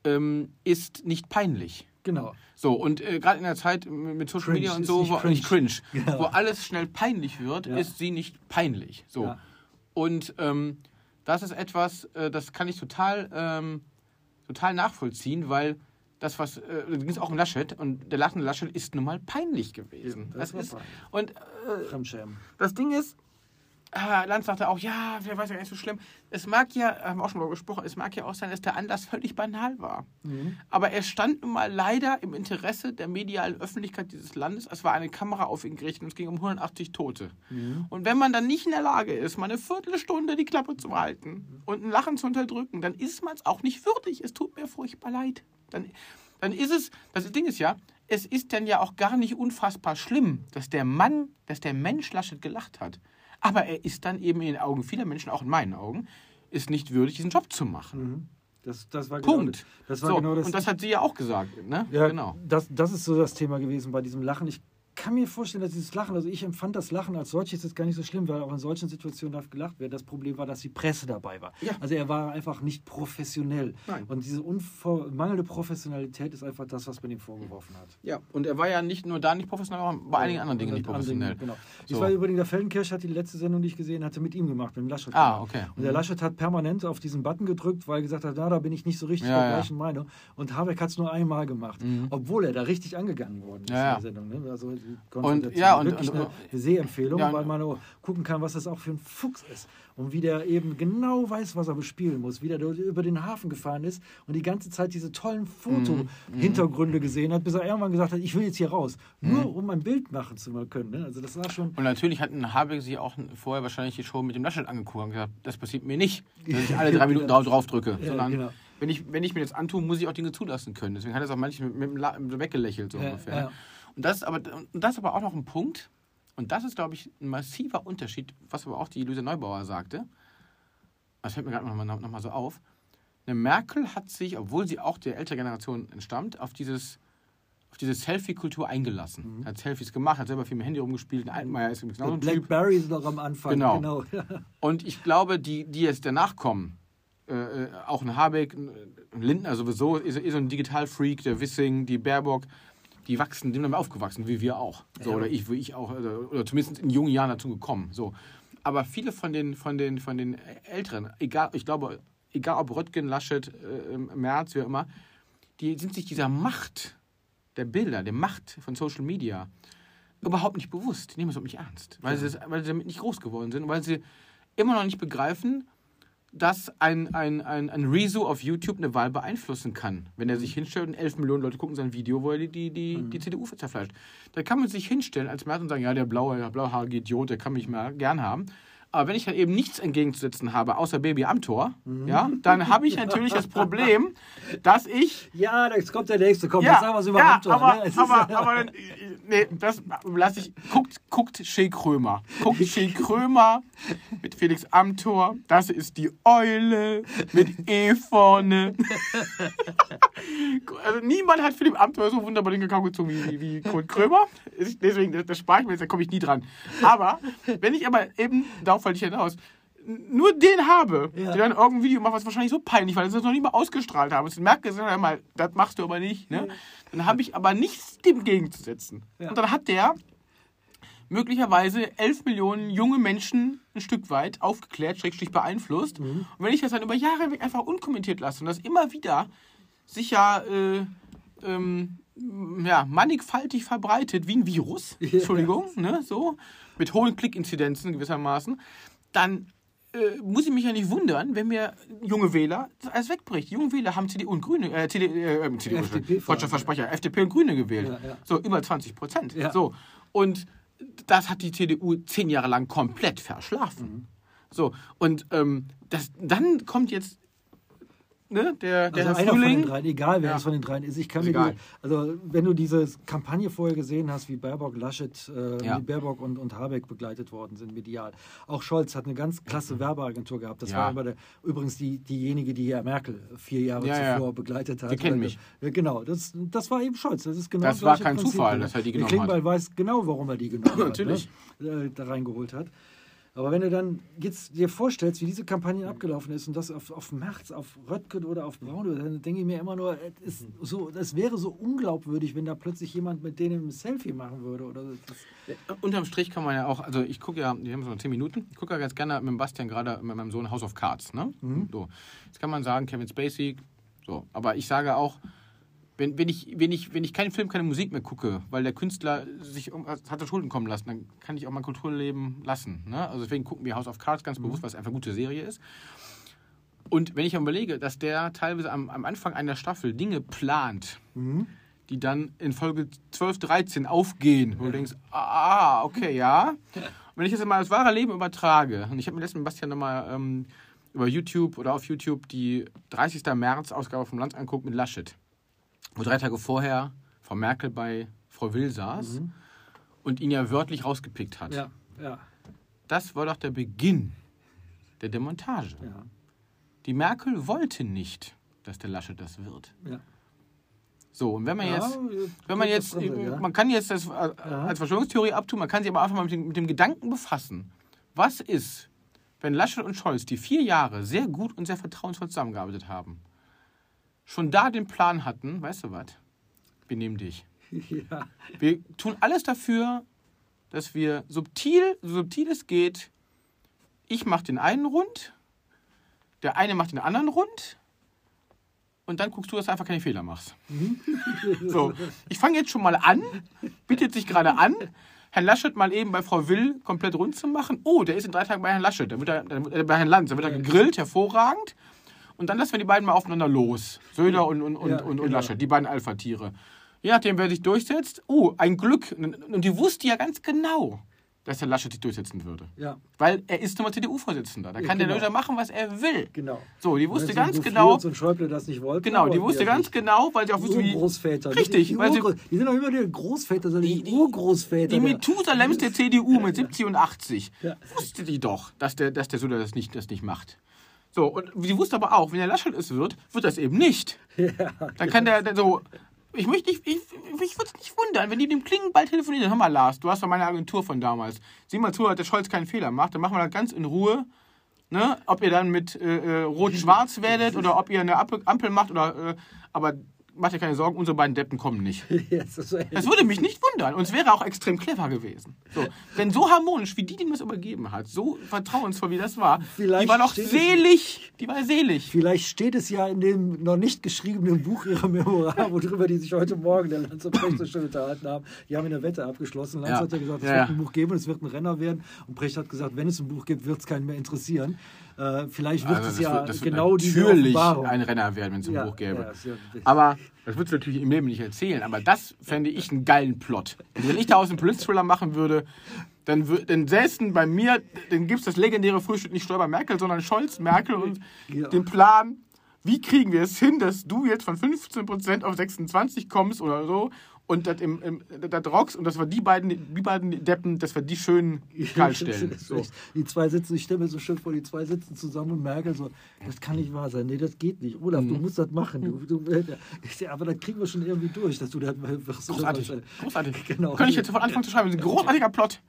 ähm, ist nicht peinlich. Genau. So, und äh, gerade in der Zeit mit Social Cringe, Media und so, wo, cringe. cringe, Genau. wo alles schnell peinlich wird, Ja. ist sie nicht peinlich. So. Ja. Und ähm, das ist etwas, äh, das kann ich total, ähm, total nachvollziehen, weil das, was, äh, da ging es auch um Laschet und der lachende Laschet ist nun mal peinlich gewesen. Ja, das das ist, peinlich. und äh, das Ding ist, ah, Lanz sagte auch, ja, wer weiß ja gar nicht so schlimm. Es mag ja, haben wir auch schon mal gesprochen, es mag ja auch sein, dass der Anlass völlig banal war. Mhm. Aber er stand nun mal leider im Interesse der medialen Öffentlichkeit dieses Landes. Es war eine Kamera auf ihn gerichtet und es ging um 180 Tote. Mhm. Und wenn man dann nicht in der Lage ist, mal eine Viertelstunde die Klappe zu halten und ein Lachen zu unterdrücken, dann ist man es auch nicht würdig. Es tut mir furchtbar leid. Dann, dann ist es, das Ding ist ja, es ist dann ja auch gar nicht unfassbar schlimm, dass der Mann, dass der Mensch Laschet gelacht hat. Aber er ist dann eben in den Augen vieler Menschen, auch in meinen Augen, ist nicht würdig, diesen Job zu machen. Mhm. Das, das war Punkt. Genau, das war so, genau das. und das hat sie ja auch gesagt. Ne? ja, genau. Das, das ist so das Thema gewesen bei diesem Lachen. Ich kann mir vorstellen, dass dieses Lachen, also ich empfand das Lachen als solches jetzt gar nicht so schlimm, weil auch in solchen Situationen darf gelacht werden. Das Problem war, dass die Presse dabei war. Ja. Also er war einfach nicht professionell. Nein. Und diese mangelnde Professionalität ist einfach das, was man ihm vorgeworfen hat. Ja, und er war ja nicht nur da nicht professionell, aber bei einigen anderen Dingen nicht professionell. Dingen, Genau. So. Ich war übrigens, der Feldenkirch hat die letzte Sendung, die ich gesehen hatte, mit ihm gemacht, mit dem Laschet. Ah, okay. Und der Laschet hat permanent auf diesen Button gedrückt, weil er gesagt hat, na, da bin ich nicht so richtig Ja, der ja. gleichen Meinung. Und Habeck hat es nur einmal gemacht, Mhm. obwohl er da richtig angegangen worden ist Ja, in der Sendung. Ne? Also Und, ja, und- wirklich und- eine Sehempfehlung, Ja, weil man gucken kann, was das auch für ein Fuchs ist. Und wie der eben genau weiß, was er bespielen muss, wie der über den Hafen gefahren ist und die ganze Zeit diese tollen Mhm. Foto-Hintergründe gesehen hat, bis er irgendwann gesagt hat, ich will jetzt hier raus. Nur um ein Bild machen zu können. Ne? Also das war schon... Und natürlich hatten Habeck sich auch vorher wahrscheinlich die Show mit dem Laschet angeguckt und gesagt, das passiert mir nicht, dass ich [LAUGHS] alle drei Minuten drauf, drauf drücke. Ja, sondern genau. wenn, ich, wenn ich mir das antue, muss ich auch Dinge zulassen können. Deswegen hat er es auch manchmal mit, mit so weggelächelt, so Ja, ungefähr. ja. Und, das ist aber, und das ist aber auch noch ein Punkt, und das ist, glaube ich, ein massiver Unterschied, was aber auch die Luise Neubauer sagte. Das fällt mir gerade nochmal noch mal so auf. Eine Merkel hat sich, obwohl sie auch der älteren Generation entstammt, auf dieses auf diese Selfie-Kultur eingelassen. Mhm. Hat Selfies gemacht, hat selber viel mit dem Handy rumgespielt. Ein Altmaier ist genau so ein. Blackberry ist noch am Anfang. Genau. [LAUGHS] Und ich glaube, die, die jetzt danach kommen, äh, äh, auch ein Habeck, ein ein Lindner sowieso, ist, ist so ein Digital-Freak, der Wissing, die Baerbock, die wachsen, die sind aufgewachsen, wie wir auch. So, Ja. Oder ich, wie ich auch, oder, oder zumindest in jungen Jahren dazu gekommen. So. Aber viele von den, von den, von den Älteren, egal, ich glaube, egal ob Röttgen, Laschet, äh, Merz, wie auch immer, die sind sich dieser Macht der Bilder, der Macht von Social Media überhaupt nicht bewusst. Die nehmen es überhaupt nicht ernst. Weil, sie, das- weil sie damit nicht groß geworden sind. Weil sie immer noch nicht begreifen, dass ein, ein, ein, ein Rezo auf YouTube eine Wahl beeinflussen kann. Wenn er sich hinstellt und 11 Millionen Leute gucken sein Video, wo er die, die, die, die CDU zerfleischt. Da kann man sich hinstellen als Merz und sagen, ja, der blaue, der blauhaarige Idiot, der kann mich mal gern haben. Aber wenn ich halt eben nichts entgegenzusetzen habe, außer Baby am Tor, ja, dann habe ich natürlich das Problem, dass ich Ja, jetzt kommt der nächste. Komm, ja, wir es über ja, Amtor, aber, ne? Aber, aber dann, nee, das lasse ich. Guckt, guckt Shea Krömer. Guckt Shea Krömer mit Felix Amthor. Das ist die Eule mit E vorne. [LAUGHS] also niemand hat Philipp Amthor so wunderbar den Kakao gezogen wie, wie, Kurt Krömer. Deswegen, das, das spare ich mir jetzt, da komme ich nie dran. Aber wenn ich aber eben, darauf ich hinaus, nur den habe, Ja. der dann irgendein Video macht, was wahrscheinlich so peinlich war, dass ich das noch nicht mal ausgestrahlt habe. Und merkt er dann mal, das machst du aber nicht. Ne? Dann habe ich aber nichts dem gegenzusetzen. Ja. Und dann hat der möglicherweise 11 Millionen junge Menschen ein Stück weit aufgeklärt, schrägstrich beeinflusst. Mhm. Und wenn ich das dann über Jahre hinweg einfach unkommentiert lasse und das immer wieder sich ja äh, ähm, ja, mannigfaltig verbreitet, wie ein Virus, Entschuldigung, ne, so, mit hohen Klickinzidenzen gewissermaßen, dann äh, muss ich mich ja nicht wundern, wenn mir junge Wähler alles wegbricht. Junge Wähler haben CDU und Grüne, äh, CD, äh, CDU, FDP. Versprecher, FDP und Grüne gewählt. Ja, ja. So, über 20 Prozent. Ja. So, und das hat die CDU zehn Jahre lang komplett verschlafen. Mhm. So, und ähm, das, dann kommt jetzt ne, der, der Also einer von den Frühling. dreien, egal wer Ja. es von den dreien ist. Ich kann Ist mir egal. die, also wenn du diese Kampagne vorher gesehen hast, wie Baerbock, Laschet, äh, Ja. wie Baerbock und, und Habeck begleitet worden sind, medial. Auch Scholz hat eine ganz klasse Werbeagentur gehabt. Das Ja. war immer der, übrigens die, diejenige, die ja Merkel vier Jahre Ja, ja. zuvor begleitet hat. Die kennen mich. Ja, genau, das, das war eben Scholz. Das ist genau Das war kein Prinzip. Zufall, dass er die genommen hat. Klingbeil weiß genau, warum er die genommen [LAUGHS] hat. Natürlich. Ne? Da reingeholt hat. Aber wenn du dann jetzt dir vorstellst, wie diese Kampagne abgelaufen ist und das auf, auf Merz, auf Röttgen oder auf Braun, dann denke ich mir immer nur, es, ist so, das wäre so unglaubwürdig, wenn da plötzlich jemand mit denen ein Selfie machen würde. Oder das, Unterm Strich kann man ja auch, also ich gucke ja, die haben so noch 10 Minuten, ich gucke ja ganz gerne mit dem Bastian gerade mit meinem Sohn House of Cards. Ne? So. Jetzt kann man sagen, Kevin Spacey, so. Aber ich sage auch, wenn, wenn, ich, wenn, ich, wenn ich keinen Film, keine Musik mehr gucke, weil der Künstler sich irgendwas hat Schulden kommen lassen, dann kann ich auch mein Kulturleben lassen. Ne? Also deswegen gucken wir House of Cards ganz bewusst, weil es einfach eine gute Serie ist. Und wenn ich mir überlege, dass der teilweise am, am Anfang einer Staffel Dinge plant, die dann in Folge 12, 13 aufgehen, wo du denkst, ah, okay, ja. Und wenn ich das mal das wahre Leben übertrage, und ich habe mir letztens mit Bastian nochmal ähm, über YouTube oder auf YouTube die 30. März-Ausgabe vom Land anguckt mit Laschet, wo drei Tage vorher Frau Merkel bei Frau Will saß und ihn ja wörtlich rausgepickt hat. ja, ja, Das war doch der Beginn der Demontage. ja, Die Merkel wollte nicht, dass der Laschet das wird. ja. So, und wenn man Ja, jetzt, wenn man jetzt, ja. man kann jetzt das äh, als Verschwörungstheorie abtun, man kann sich aber einfach mal mit dem, mit dem Gedanken befassen. Was ist, wenn Laschet und Scholz, die vier Jahre sehr gut und sehr vertrauensvoll zusammengearbeitet haben, schon da den Plan hatten, weißt du was? Wir nehmen dich. [LAUGHS] ja. Wir tun alles dafür, dass wir subtil, so subtil es geht, ich mache den einen rund, der eine macht den anderen rund und dann guckst du, dass du einfach keine Fehler machst. so, ich fange jetzt schon mal an, bietet sich gerade an, Herrn Laschet mal eben bei Frau Will komplett rund zu machen. Oh, der ist in drei Tagen bei Herrn Laschet, dann wird er, dann, er bei Herrn Lanz, dann wird er gegrillt, hervorragend. Und dann lassen wir die beiden mal aufeinander los. Söder und, und, und, Ja, und, und genau. Laschet, die beiden Alpha-Tiere. Je nachdem, wer sich durchsetzt, oh, ein Glück. Und die wusste ja ganz genau, dass der Laschet sich durchsetzen würde. ja. Weil er ist nun mal CDU-Vorsitzender. Da Ja, kann genau. der Söder machen, was er will. Genau. So, die wusste ganz so genau, und Schäuble das nicht wollten. genau, die wusste ganz nicht. genau, weil sie auch Die wusste, wie Urgroßväter. Richtig, Die, weil sie- die sind doch immer die Großväter, sondern die, Die- Urgroßväter. die der- Methusalems der CDU mit 70 und 80. Ja. Wusste die doch, dass der, dass der Söder das nicht, das nicht macht. So, und sie wusste aber auch, wenn der Laschet es wird, wird das eben nicht. [LAUGHS] Dann kann der, der so. Ich möchte nicht, ich, ich würde es nicht wundern, wenn die dem Klingenball telefonieren. Hör mal, Lars, du hast doch meine Agentur von damals. Sieh mal zu, dass der Scholz keinen Fehler macht. Dann machen wir das ganz in Ruhe. Ne? Ob ihr dann mit äh, äh, Rot-Schwarz werdet oder ob ihr eine Ampel, Ampel macht oder. Äh, aber macht dir keine Sorgen, unsere beiden Deppen kommen nicht. [LAUGHS] Das würde mich nicht wundern. Und es wäre auch extrem clever gewesen. So. Denn so harmonisch, wie die dem das übergeben hat, so vertrauensvoll, wie das war, Vielleicht die war es- selig. Die war selig. Vielleicht steht es ja in dem noch nicht geschriebenen Buch ihrer Memoir, worüber die sich heute Morgen der Lanz und Precht so schön unterhalten haben. Die haben eine Wette abgeschlossen. Lanz Ja. hat ja gesagt, es Ja, wird ein Buch geben und es wird ein Renner werden. Und Precht hat gesagt, wenn es ein Buch gibt, wird es keinen mehr interessieren. Äh, vielleicht wird Also es das ja wird- das wird genau diese natürlich Offenbarung. ein Renner werden, wenn es ein Ja, Buch gäbe. ja, wird- aber das würdest du natürlich im Leben nicht erzählen. Aber das fände ich einen geilen Plot. Und wenn ich daraus einen Politthriller machen würde, dann, dann säßen bei mir, dann gibt es das legendäre Frühstück nicht Stoiber Merkel, sondern Scholz, Merkel und Ja. den Plan, wie kriegen wir es hin, dass du jetzt von 15% auf 26 kommst oder so und das im, im, das rockst und dass wir die beiden, die beiden Deppen, dass wir die schön kalt stellen. So. Die zwei sitzen, ich stelle mir so schön vor, die zwei sitzen zusammen und Merkel so, das kann nicht wahr sein, nee, das geht nicht. Olaf, Mhm. du musst das machen. Du, du, ich sag, aber das kriegen wir schon irgendwie durch, dass du das wirst. Großartig. Großartig. [LAUGHS] Genau. Könnte ich jetzt sofort anfangen zu [LAUGHS] schreiben. Das ist ein großartiger Plot.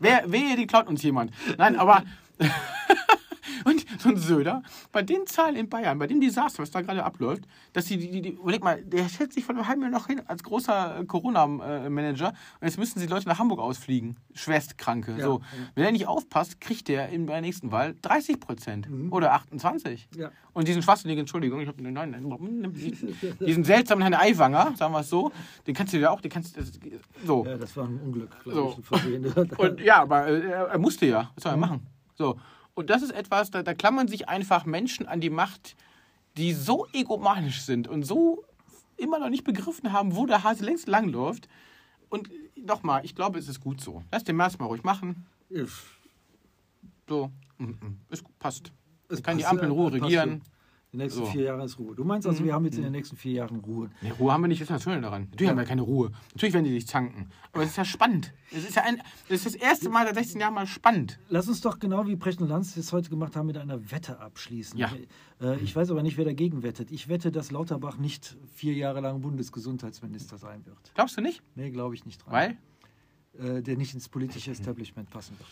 Wer, wehe, die klaut uns jemand. Nein, aber. [LAUGHS] und so ein Söder, bei den Zahlen in Bayern, bei dem Desaster, was da gerade abläuft, dass die, die, die, überleg mal, der schätzt sich von einem halben Jahr noch hin als großer äh, Corona-Manager und jetzt müssen die Leute nach Hamburg ausfliegen, Schwerstkranke. Ja, so. Wenn er nicht aufpasst, kriegt der in der nächsten Wahl 30 Prozent oder 28. Mhm. Ja. Und diesen schwachsinnigen, Entschuldigung, ich habe nein, nein, diesen seltsamen Herrn Aiwanger, sagen wir es so, den kannst du ja auch, den kannst du, so. Ja, das war ein Unglück, So. glaube ich. Ein Versehen. [LAUGHS] Und ja, aber äh, er, er musste ja. Was soll er machen? So. Und das ist etwas, da, da klammern sich einfach Menschen an die Macht, die so egomanisch sind und so immer noch nicht begriffen haben, wo der Hase längst langläuft. Und nochmal, ich glaube, es ist gut so. Lass den März mal ruhig machen. So, es passt. Es kann die Ampel in Ruhe passt regieren. Die nächsten So. Mhm. vier Jahre ist Ruhe. Du meinst also, wir haben jetzt in den nächsten vier Jahren Ruhe. Nee, Ruhe haben wir nicht, das ist das Schöne daran. Natürlich haben wir keine Ruhe. Natürlich werden die sich zanken. Aber es ist ja spannend. Es ist ja ein, es ist das erste Mal seit 16 Jahren mal spannend. Lass uns doch genau wie Precht und Lanz es heute gemacht haben, mit einer Wette abschließen. Ja. Äh, ich weiß aber nicht, wer dagegen wettet. Ich wette, dass Lauterbach nicht vier Jahre lang Bundesgesundheitsminister sein wird. Glaubst du nicht? Nee, glaube ich nicht dran. Weil? Äh, der nicht ins politische Establishment passen wird.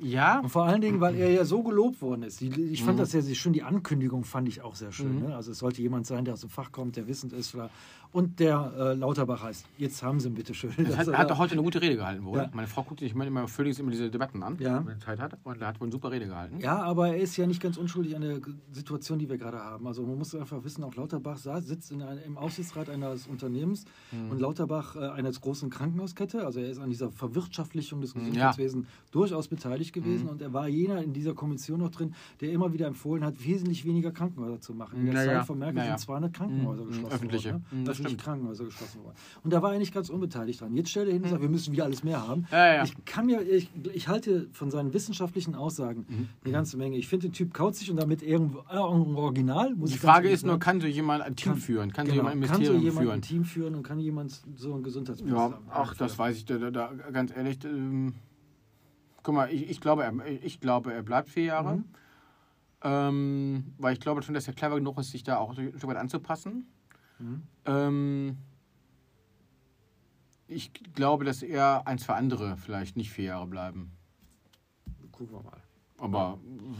Ja. Und vor allen Dingen, weil er ja so gelobt worden ist. Ich Mhm. fand das ja sehr schön, die Ankündigung fand ich auch sehr schön. Ne? Also es sollte jemand sein, der aus dem Fach kommt, der wissend ist. Vielleicht. Und der äh, Lauterbach heißt. Jetzt haben sie ihn bitte schön. [LAUGHS] Das hat, er er hat heute eine gute Rede gehalten, wohl. Ja. Meine Frau guckt sich immer, völlig immer diese Debatten an, Ja. wenn er Zeit hat. Und er hat wohl eine super Rede gehalten. Ja, aber er ist ja nicht ganz unschuldig an der Situation, die wir gerade haben. Also man muss einfach wissen, auch Lauterbach sa- sitzt in einem, im Aufsichtsrat eines Unternehmens Hm. und Lauterbach äh, einer großen Krankenhauskette. Also er ist an dieser Verwirtschaftlichung des Ja. Gesundheitswesens durchaus beteiligt gewesen Hm. und er war jener in dieser Kommission noch drin, der immer wieder empfohlen hat, wesentlich weniger Krankenhäuser zu machen. In der Ja, ja. Zeit von Merkel Ja, ja. sind 200 Krankenhäuser Hm, geschlossen öffentliche. worden. Hm, Ne? das Stimmt. Krankenhäuser geschlossen worden. Und da war er nicht ganz unbeteiligt dran. Jetzt stellt er hin und sagt, wir müssen wieder alles mehr haben. Ja, ja. Ich kann mir, ich, ich halte von seinen wissenschaftlichen Aussagen Mhm. eine ganze Menge. Ich finde den Typ kauzig und damit irgendwo äh, Original. Muss Die ich Frage ist nur, kann so jemand ein Team führen? Kann so Genau. jemand ein kann so Ministerium jemand führen? ein Team führen und kann jemand so ein Gesundheitsminister Ja, ach, das weiß ich, da, da, da, ganz ehrlich. Ähm, guck mal, ich, ich, glaube, er, ich glaube, er bleibt vier Jahre. Mhm. Ähm, weil ich glaube schon, dass er clever genug ist, sich da auch ein Stück weit anzupassen. Mhm. Ähm, ich glaube, dass er ein, zwei andere vielleicht nicht vier Jahre bleiben. Gucken wir mal. Aber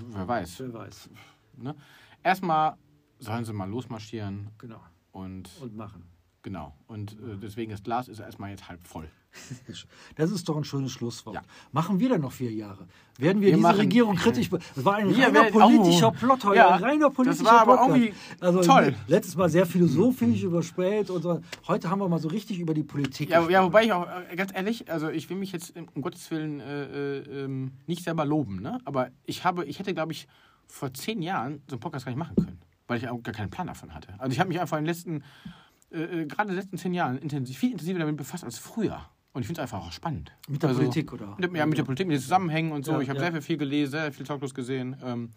wer weiß. Wer weiß. Ne? Erstmal sollen sie mal losmarschieren Genau. und Und machen. Genau. Und äh, deswegen das Glas ist erstmal jetzt halb voll. [LAUGHS] Das ist doch ein schönes Schlusswort. Ja. Machen wir denn noch vier Jahre? Werden wir, Wir diese machen- Regierung kritisch... Das war ein Wir reiner politischer oh. Plot heute. Ja, ein reiner politischer das war aber irgendwie also, toll. Letztes Mal sehr philosophisch überspäht und so. Heute haben wir mal so richtig über die Politik Ja, ja, wobei ich auch, äh, ganz ehrlich, also ich will mich jetzt um um Gottes Willen äh, äh, ähm, nicht selber loben, ne? aber ich, habe, ich hätte, glaube ich, vor zehn Jahren so einen Podcast gar nicht machen können, weil ich auch gar keinen Plan davon hatte. Also ich habe mich einfach in den letzten, äh, äh, gerade in den letzten zehn Jahren intensiv, viel intensiver damit befasst als früher. Und ich finde es einfach auch spannend. Mit der Also, Politik, oder? Mit, ja, mit der Politik, mit den Zusammenhängen und so. Ja, ich habe ja. sehr viel, viel gelesen, sehr viel Talklos gesehen. Ähm,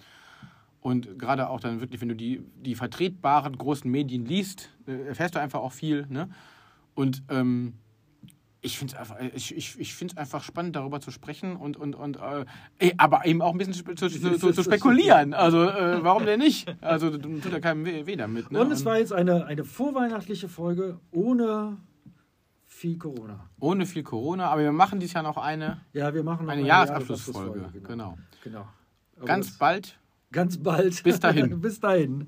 und gerade auch dann wirklich, wenn du die, die vertretbaren großen Medien liest, äh, erfährst du einfach auch viel. Ne? Und ähm, ich finde es einfach, ich, ich, ich find's einfach spannend, darüber zu sprechen und, und, und äh, ey, aber eben auch ein bisschen zu, zu, zu, zu, spekulieren. Also äh, warum denn nicht? Also tut ja keinem weh, weh damit. Ne? Und es war jetzt eine, eine vorweihnachtliche Folge ohne viel Corona. ohne viel Corona, aber wir machen dieses Jahr noch eine, Ja, wir machen noch eine Jahresabschlussfolge. Genau. genau. Aber Ganz bald. ganz bald. Bis dahin. [LAUGHS] Bis dahin.